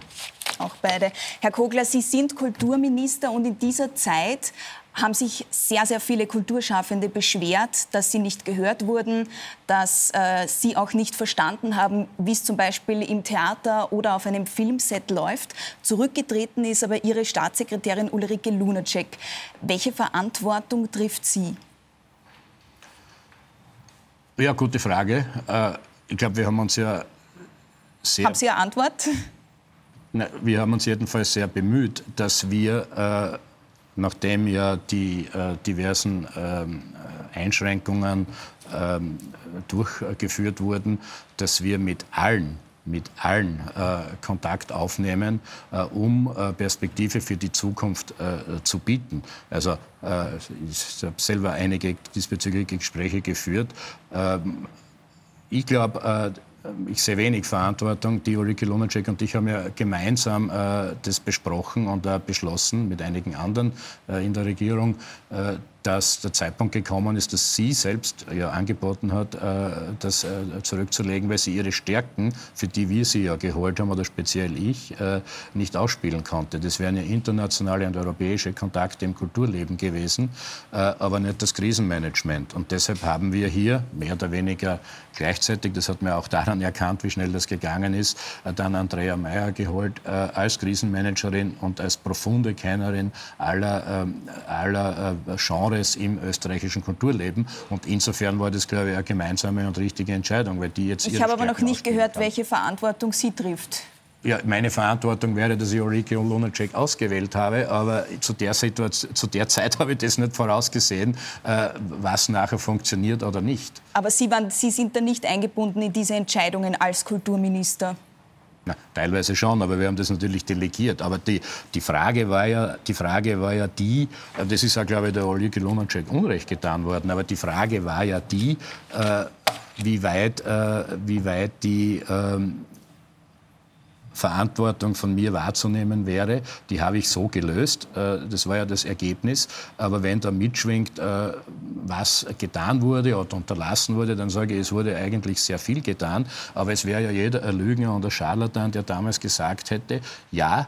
Speaker 1: Auch beide. Herr Kogler, Sie sind Kulturminister und in dieser Zeit haben sich sehr, sehr viele Kulturschaffende beschwert, dass sie nicht gehört wurden, dass äh, sie auch nicht verstanden haben, wie es zum Beispiel im Theater oder auf einem Filmset läuft. Zurückgetreten ist aber ihre Staatssekretärin Ulrike Lunacek. Welche Verantwortung trifft sie?
Speaker 2: Ja, gute Frage. Äh, ich glaube, wir haben uns ja sehr...
Speaker 1: Haben Sie eine Antwort?
Speaker 2: Na, wir haben uns jedenfalls sehr bemüht, dass wir... Äh, nachdem ja die äh, diversen ähm, Einschränkungen ähm, durchgeführt wurden, dass wir mit allen mit allen äh, Kontakt aufnehmen, äh, um äh, Perspektive für die Zukunft äh, zu bieten. Also äh, ich habe selber einige diesbezügliche Gespräche geführt. Ähm, ich glaube, ich sehe wenig Verantwortung. Die Ulrike Lunacek und ich haben ja gemeinsam äh, das besprochen und äh, beschlossen mit einigen anderen äh, in der Regierung, äh, dass der Zeitpunkt gekommen ist, dass sie selbst ja angeboten hat, äh, das äh, zurückzulegen, weil sie ihre Stärken, für die wir sie ja geholt haben, oder speziell ich, äh, nicht ausspielen konnte. Das wären ja internationale und europäische Kontakte im Kulturleben gewesen, aber nicht das Krisenmanagement. Und deshalb haben wir hier mehr oder weniger gleichzeitig, das hat man auch daran erkannt, wie schnell das gegangen ist, dann Andrea Meyer geholt als Krisenmanagerin und als profunde Kennerin aller, ähm, aller Genres Genres im österreichischen Kulturleben. Und insofern war das, glaube ich, eine gemeinsame und richtige Entscheidung, weil die jetzt.
Speaker 1: Ich habe aber noch nicht gehört, haben. welche Verantwortung sie trifft.
Speaker 2: Ja, meine Verantwortung wäre, dass ich Ulrike und Lunacek ausgewählt habe, aber zu der, Situation, zu der Zeit habe ich das nicht vorausgesehen, äh, was nachher funktioniert oder nicht.
Speaker 1: Aber Sie, waren, Sie sind dann nicht eingebunden in diese Entscheidungen als Kulturminister?
Speaker 2: Na, teilweise schon, aber wir haben das natürlich delegiert. Aber die, die, Frage, war ja, die Frage war ja die, äh, das ist ja, glaube ich, der Ulrike Lunacek unrecht getan worden, aber die Frage war ja die, äh, wie, weit, äh, wie weit die ähm, Verantwortung von mir wahrzunehmen wäre, die habe ich so gelöst. Äh, das war ja das Ergebnis. Aber wenn da mitschwingt, äh, was getan wurde oder unterlassen wurde, dann sage ich, es wurde eigentlich sehr viel getan. Aber es wäre ja jeder ein Lügner und ein Scharlatan, der damals gesagt hätte, ja,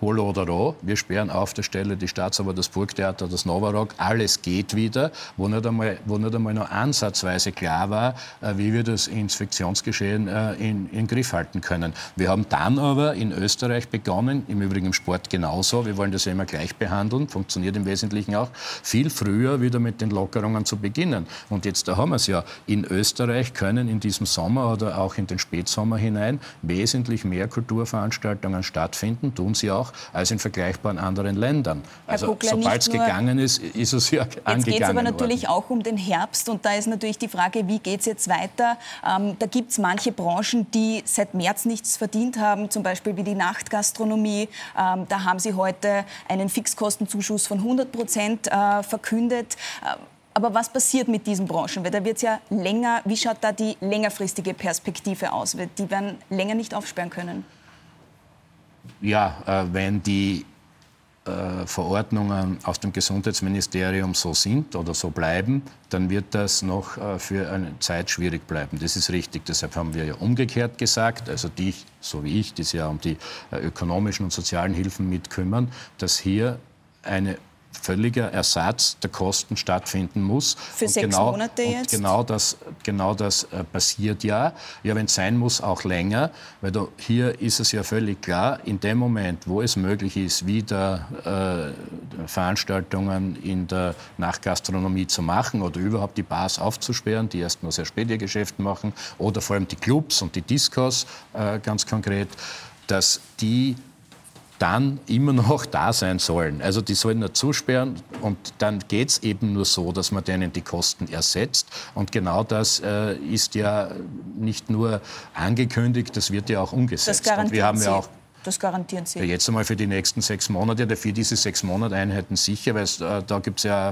Speaker 2: Holo oder Roh. Wir sperren auf der Stelle die Staatsoper, das Burgtheater, das Novarock. Alles geht wieder, wo nicht einmal, wo nicht einmal noch ansatzweise klar war, äh, wie wir das Infektionsgeschehen äh, in, in Griff halten können. Wir haben dann aber in Österreich begonnen, im Übrigen im Sport genauso, wir wollen das ja immer gleich behandeln, funktioniert im Wesentlichen auch, viel früher wieder mit den Lockerungen zu beginnen. Und jetzt, da haben wir es ja, in Österreich können in diesem Sommer oder auch in den Spätsommer hinein wesentlich mehr Kulturveranstaltungen stattfinden, tun sie auch auch als in vergleichbaren anderen Ländern. Also sobald es gegangen ist, ist es ja jetzt angegangen Jetzt geht es aber
Speaker 1: natürlich
Speaker 2: worden.
Speaker 1: auch um den Herbst und da ist natürlich die Frage, wie geht es jetzt weiter? Ähm, da gibt es manche Branchen, die seit März nichts verdient haben, zum Beispiel wie die Nachtgastronomie. Ähm, da haben sie heute einen Fixkostenzuschuss von 100 Prozent äh, verkündet. Äh, aber was passiert mit diesen Branchen? Weil da wird es ja länger, wie schaut da die längerfristige Perspektive aus? Die werden länger nicht aufsperren können.
Speaker 2: Ja, äh, wenn die äh, Verordnungen aus dem Gesundheitsministerium so sind oder so bleiben, dann wird das noch äh, für eine Zeit schwierig bleiben. Das ist richtig. Deshalb haben wir ja umgekehrt gesagt, also die, so wie ich, die sich ja um die ökonomischen und sozialen Hilfen mitkümmern, dass hier eine völliger Ersatz der Kosten stattfinden muss.
Speaker 1: Für und sechs
Speaker 2: genau,
Speaker 1: Monate jetzt?
Speaker 2: Genau das, genau das äh, passiert ja. Ja, wenn es sein muss, auch länger. Weil da, hier ist es ja völlig klar, in dem Moment, wo es möglich ist, wieder äh, Veranstaltungen in der Nachgastronomie zu machen oder überhaupt die Bars aufzusperren, die erst nur sehr spät ihr Geschäft machen, oder vor allem die Clubs und die Discos äh, ganz konkret, dass die dann immer noch da sein sollen. Also die sollen nur zusperren und dann geht es eben nur so, dass man denen die Kosten ersetzt. Und genau das äh, ist ja nicht nur angekündigt, das wird ja auch umgesetzt.
Speaker 1: Das und
Speaker 2: wir haben
Speaker 1: ja
Speaker 2: auch
Speaker 1: das garantieren Sie? Ja,
Speaker 2: jetzt einmal für die nächsten sechs Monate, für diese sechs Monate-Einheiten sicher, weil es, äh, da gibt es ja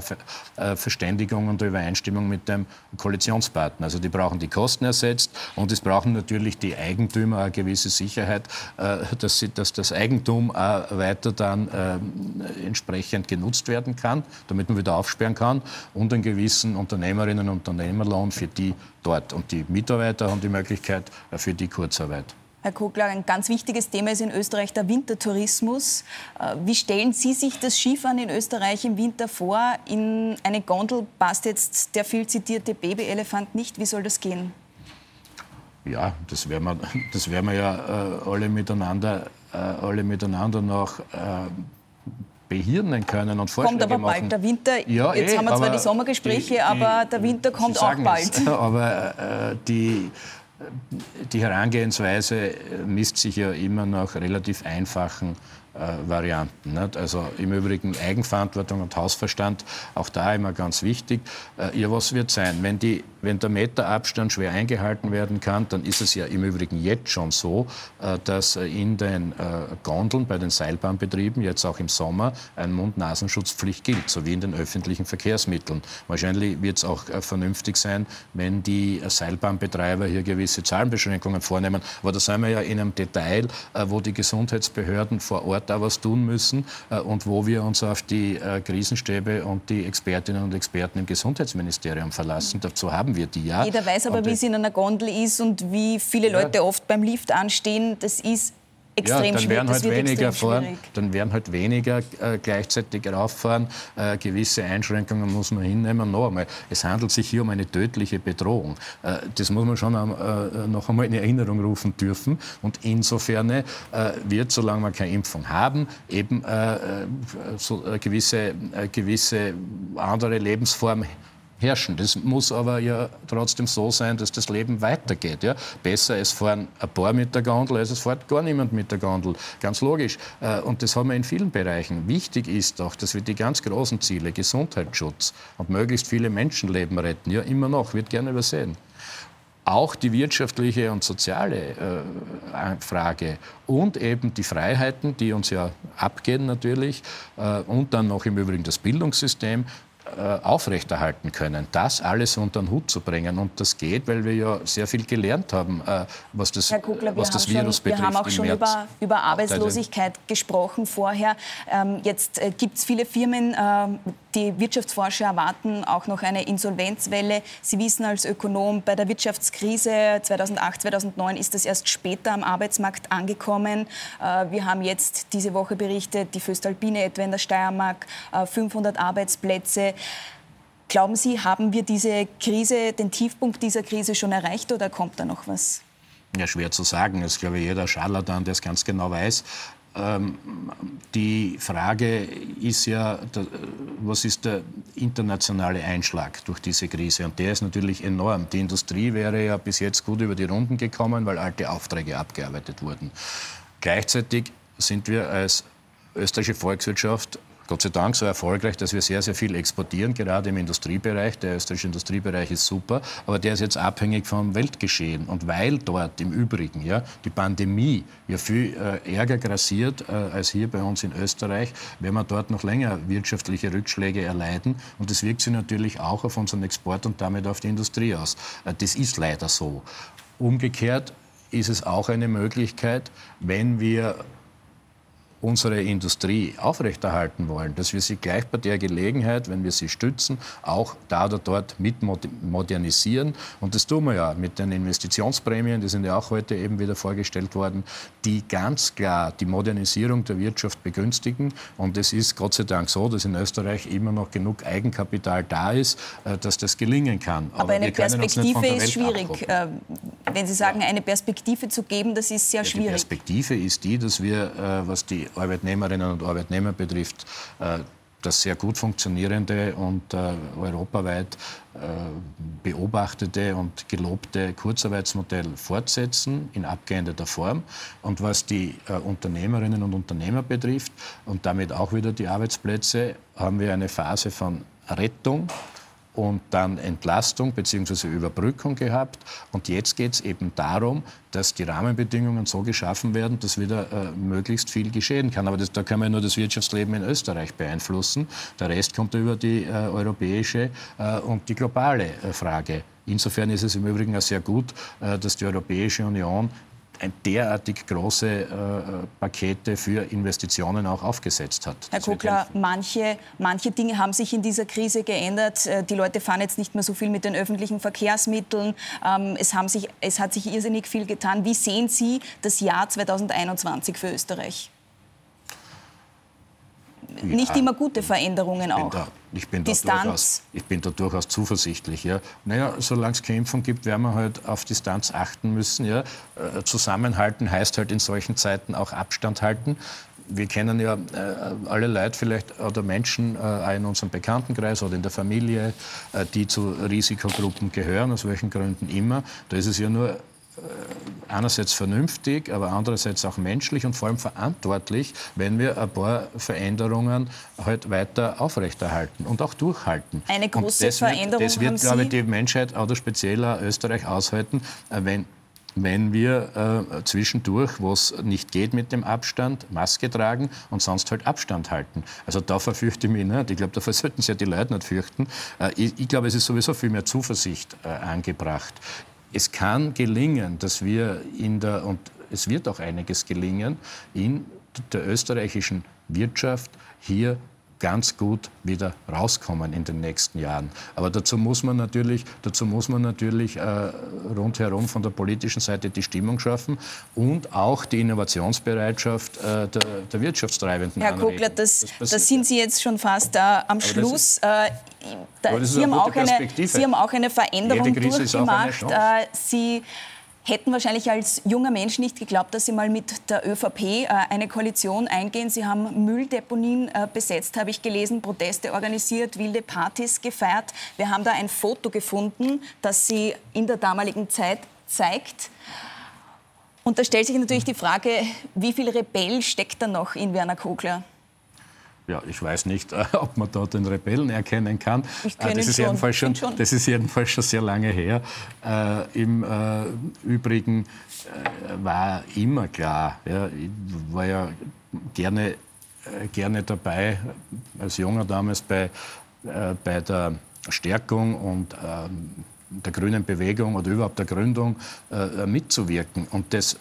Speaker 2: äh, Verständigung und Übereinstimmung mit dem Koalitionspartner. Also die brauchen die Kosten ersetzt und es brauchen natürlich die Eigentümer eine gewisse Sicherheit, äh, dass, sie, dass das Eigentum auch weiter dann äh, entsprechend genutzt werden kann, damit man wieder aufsperren kann und einen gewissen Unternehmerinnen- und Unternehmerlohn für die dort. Und die Mitarbeiter haben die Möglichkeit äh, für die Kurzarbeit.
Speaker 1: Herr Kogler, ein ganz wichtiges Thema ist in Österreich der Wintertourismus. Äh, wie stellen Sie sich das Skifahren in Österreich im Winter vor? In eine Gondel passt jetzt der viel zitierte Babyelefant nicht. Wie soll das gehen?
Speaker 2: Ja, das werden wir, das werden wir ja äh, alle, miteinander, äh, alle miteinander noch äh, behirnen können und Vorschläge
Speaker 1: Kommt aber
Speaker 2: machen.
Speaker 1: bald der Winter.
Speaker 2: Ja,
Speaker 1: Jetzt
Speaker 2: eh,
Speaker 1: haben wir zwar die Sommergespräche, die, aber der Winter kommt auch bald.
Speaker 2: Es, aber äh, die die Herangehensweise misst sich ja immer nach relativ einfachen äh, Varianten. Nicht? Also im Übrigen Eigenverantwortung und Hausverstand, auch da immer ganz wichtig. Äh, ja, was wird sein? Wenn, die, wenn der Meterabstand schwer eingehalten werden kann, dann ist es ja im Übrigen jetzt schon so, äh, dass in den äh, Gondeln bei den Seilbahnbetrieben jetzt auch im Sommer ein Mund-Nasenschutzpflicht gilt, so wie in den öffentlichen Verkehrsmitteln. Wahrscheinlich wird es auch äh, vernünftig sein, wenn die Seilbahnbetreiber hier gewisse Zahlenbeschränkungen vornehmen. Aber da sind wir ja in einem Detail, äh, wo die Gesundheitsbehörden vor Ort da was tun müssen äh, und wo wir uns auf die äh, Krisenstäbe und die Expertinnen und Experten im Gesundheitsministerium verlassen. Dazu haben wir die ja.
Speaker 1: Jeder weiß aber, wie es in einer Gondel ist und wie viele ja. Leute oft beim Lift anstehen. Das ist extrem ja,
Speaker 2: dann
Speaker 1: werden
Speaker 2: halt weniger fahren, dann werden halt weniger äh, gleichzeitig rauffahren. Äh, gewisse Einschränkungen muss man hinnehmen. Noch einmal, es handelt sich hier um eine tödliche Bedrohung. Äh, das muss man schon äh, noch einmal in Erinnerung rufen dürfen. Und insofern äh, wird, solange wir keine Impfung haben, eben äh, so, gewisse, gewisse andere Lebensformen herrschen. Das muss aber ja trotzdem so sein, dass das Leben weitergeht. Ja? Besser, es fahren ein paar mit der Gondel, als es fährt gar niemand mit der Gondel. Ganz logisch. Äh, und das haben wir in vielen Bereichen. Wichtig ist auch, dass wir die ganz großen Ziele, Gesundheitsschutz und möglichst viele Menschenleben retten, ja immer noch, wird gerne übersehen auch die wirtschaftliche und soziale äh, Frage und eben die Freiheiten, die uns ja abgehen natürlich, äh, und dann noch im Übrigen das Bildungssystem, aufrechterhalten können, das alles unter den Hut zu bringen. Und das geht, weil wir ja sehr viel gelernt haben, äh, was das,
Speaker 1: Kugler, was das Virus schon, betrifft. Wir haben auch schon über, über Arbeitslosigkeit gesprochen vorher. Ähm, jetzt äh, gibt es viele Firmen, ähm, die Wirtschaftsforscher erwarten auch noch eine Insolvenzwelle. Sie wissen als Ökonom, bei der Wirtschaftskrise 2008, 2009 ist das erst später am Arbeitsmarkt angekommen. Wir haben jetzt diese Woche berichtet, die Föstalpine etwa in der Steiermark, 500 Arbeitsplätze. Glauben Sie, haben wir diese Krise, den Tiefpunkt dieser Krise schon erreicht oder kommt da noch was?
Speaker 2: Ja, schwer zu sagen. Das ist, glaube ich, jeder Scharlatan, der es ganz genau weiß. Ähm, die Frage ist ja, was ist der internationale Einschlag durch diese Krise? Und der ist natürlich enorm. Die Industrie wäre ja bis jetzt gut über die Runden gekommen, weil alte Aufträge abgearbeitet wurden. Gleichzeitig sind wir als österreichische Volkswirtschaft Gott sei Dank so erfolgreich, dass wir sehr, sehr viel exportieren, gerade im Industriebereich. Der österreichische Industriebereich ist super, aber der ist jetzt abhängig vom Weltgeschehen. Und weil dort im Übrigen ja, die Pandemie ja viel äh, ärger grassiert äh, als hier bei uns in Österreich, werden wir dort noch länger wirtschaftliche Rückschläge erleiden. Und das wirkt sich natürlich auch auf unseren Export und damit auf die Industrie aus. Äh, das ist leider so. Umgekehrt ist es auch eine Möglichkeit, wenn wir unsere Industrie aufrechterhalten wollen, dass wir sie gleich bei der Gelegenheit, wenn wir sie stützen, auch da oder dort mit modernisieren. Und das tun wir ja mit den Investitionsprämien, die sind ja auch heute eben wieder vorgestellt worden, die ganz klar die Modernisierung der Wirtschaft begünstigen. Und es ist Gott sei Dank so, dass in Österreich immer noch genug Eigenkapital da ist, äh, dass das gelingen kann.
Speaker 1: Aber, Aber eine Perspektive ist schwierig. Abgucken. Wenn Sie sagen, eine Perspektive zu geben, das ist sehr ja, schwierig. Die
Speaker 2: Perspektive ist die, dass wir, äh, was die Arbeitnehmerinnen und Arbeitnehmer betrifft, äh, das sehr gut funktionierende und äh, europaweit äh, beobachtete und gelobte Kurzarbeitsmodell fortsetzen in abgeänderter Form. Und was die äh, Unternehmerinnen und Unternehmer betrifft und damit auch wieder die Arbeitsplätze, haben wir eine Phase von Rettung und dann Entlastung bzw. Überbrückung gehabt. Und jetzt geht es eben darum, dass die Rahmenbedingungen so geschaffen werden, dass wieder äh, möglichst viel geschehen kann. Aber das, da kann man nur das Wirtschaftsleben in Österreich beeinflussen. Der Rest kommt über die äh, europäische äh, und die globale äh, Frage. Insofern ist es im Übrigen auch sehr gut, äh, dass die Europäische Union derartig große äh, Pakete für Investitionen auch aufgesetzt hat.
Speaker 1: Herr Kokler, manche, manche Dinge haben sich in dieser Krise geändert. Äh, die Leute fahren jetzt nicht mehr so viel mit den öffentlichen Verkehrsmitteln. Ähm, es, haben sich, es hat sich irrsinnig viel getan. Wie sehen Sie das Jahr 2021 für Österreich? Nicht immer gute Veränderungen auch.
Speaker 2: Da, ich, bin Distanz. Durchaus, ich bin da durchaus zuversichtlich. Ja. Naja, solange es Impfung gibt, werden wir halt auf Distanz achten müssen. Ja. Äh, zusammenhalten heißt halt in solchen Zeiten auch Abstand halten. Wir kennen ja äh, alle Leute vielleicht oder Menschen äh, in unserem Bekanntenkreis oder in der Familie, äh, die zu Risikogruppen gehören, aus welchen Gründen immer. Da ist es ja nur einerseits vernünftig, aber andererseits auch menschlich und vor allem verantwortlich, wenn wir ein paar Veränderungen halt weiter aufrechterhalten und auch durchhalten.
Speaker 1: Eine große das Veränderung
Speaker 2: wird, Das wird, glaube ich, die Menschheit oder speziell Österreich aushalten, äh, wenn wenn wir äh, zwischendurch, wo es nicht geht mit dem Abstand, Maske tragen und sonst halt Abstand halten. Also da verfürchte ich mich nicht. Ich glaube, da sollten sich ja die Leute nicht fürchten. Äh, ich, ich glaube, es ist sowieso viel mehr Zuversicht äh, angebracht es kann gelingen, dass wir in der, und es wird auch einiges gelingen, in der österreichischen Wirtschaft hier ganz gut wieder rauskommen in den nächsten Jahren. Aber dazu muss man natürlich, dazu muss man natürlich äh, rundherum von der politischen Seite die Stimmung schaffen und auch die Innovationsbereitschaft äh, der, der Wirtschaftstreibenden
Speaker 1: Herr. Kogler, das, das, das, sind Sie jetzt schon fast äh, am Schluss. Äh, da, Sie, haben auch eine, Sie haben auch eine Veränderung durchgemacht. Äh, Sie hätten wahrscheinlich als junger Mensch nicht geglaubt, dass Sie mal mit der ÖVP äh, eine Koalition eingehen. Sie haben Mülldeponien äh, besetzt, habe ich gelesen, Proteste organisiert, wilde Partys gefeiert. Wir haben da ein Foto gefunden, das Sie in der damaligen Zeit zeigt. Und da stellt sich natürlich die Frage, wie viel Rebell steckt da noch in Werner Kogler?
Speaker 2: Ja, ich weiß nicht, ob man dort den Rebellen erkennen kann.
Speaker 1: Ich äh, das, ist schon. Jedenfalls
Speaker 2: schon, schon. das ist jedenfalls schon sehr lange her. Äh, Im äh, Übrigen äh, war immer klar, ja, ich war ja gerne, äh, gerne dabei, als Junger damals bei, äh, bei der Stärkung und ähm, der grünen Bewegung oder überhaupt der Gründung mitzuwirken. Und das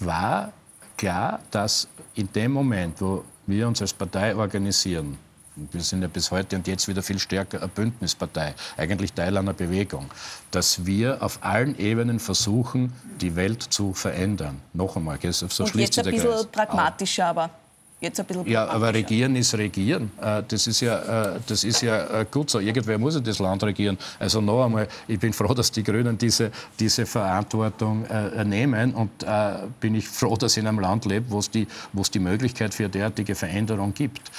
Speaker 2: war klar, dass in dem Moment, wo wir uns als Partei organisieren, wir sind ja bis heute und jetzt wieder viel stärker eine Bündnispartei, eigentlich Teil einer Bewegung, dass wir auf allen Ebenen versuchen, die Welt zu verändern. Noch einmal, so
Speaker 1: und schließt jetzt ein bisschen pragmatischer, aber jetzt ein bisschen
Speaker 2: Ja, aber regieren ist regieren. Äh, das ist ja, äh, das ist ja äh, gut so. Irgendwer muss ja das Land regieren. Also noch einmal, ich bin froh, dass die Grünen diese, diese Verantwortung nehmen und bin ich froh, dass ich in einem Land lebe, wo es die, wo es die Möglichkeit für derartige Veränderung gibt.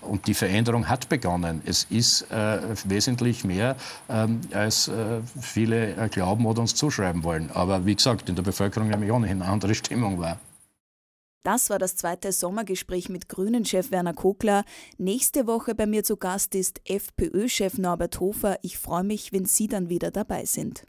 Speaker 2: Und die Veränderung hat begonnen. Es ist äh, wesentlich mehr, ähm, als äh, viele glauben oder uns zuschreiben wollen. Aber wie gesagt, in der Bevölkerung nämlich ohnehin eine andere Stimmung war.
Speaker 1: Das war das zweite Sommergespräch mit Grünen-Chef Werner Kogler. Nächste Woche bei mir zu Gast ist FPÖ-Chef Norbert Hofer. Ich freue mich, wenn Sie dann wieder dabei sind.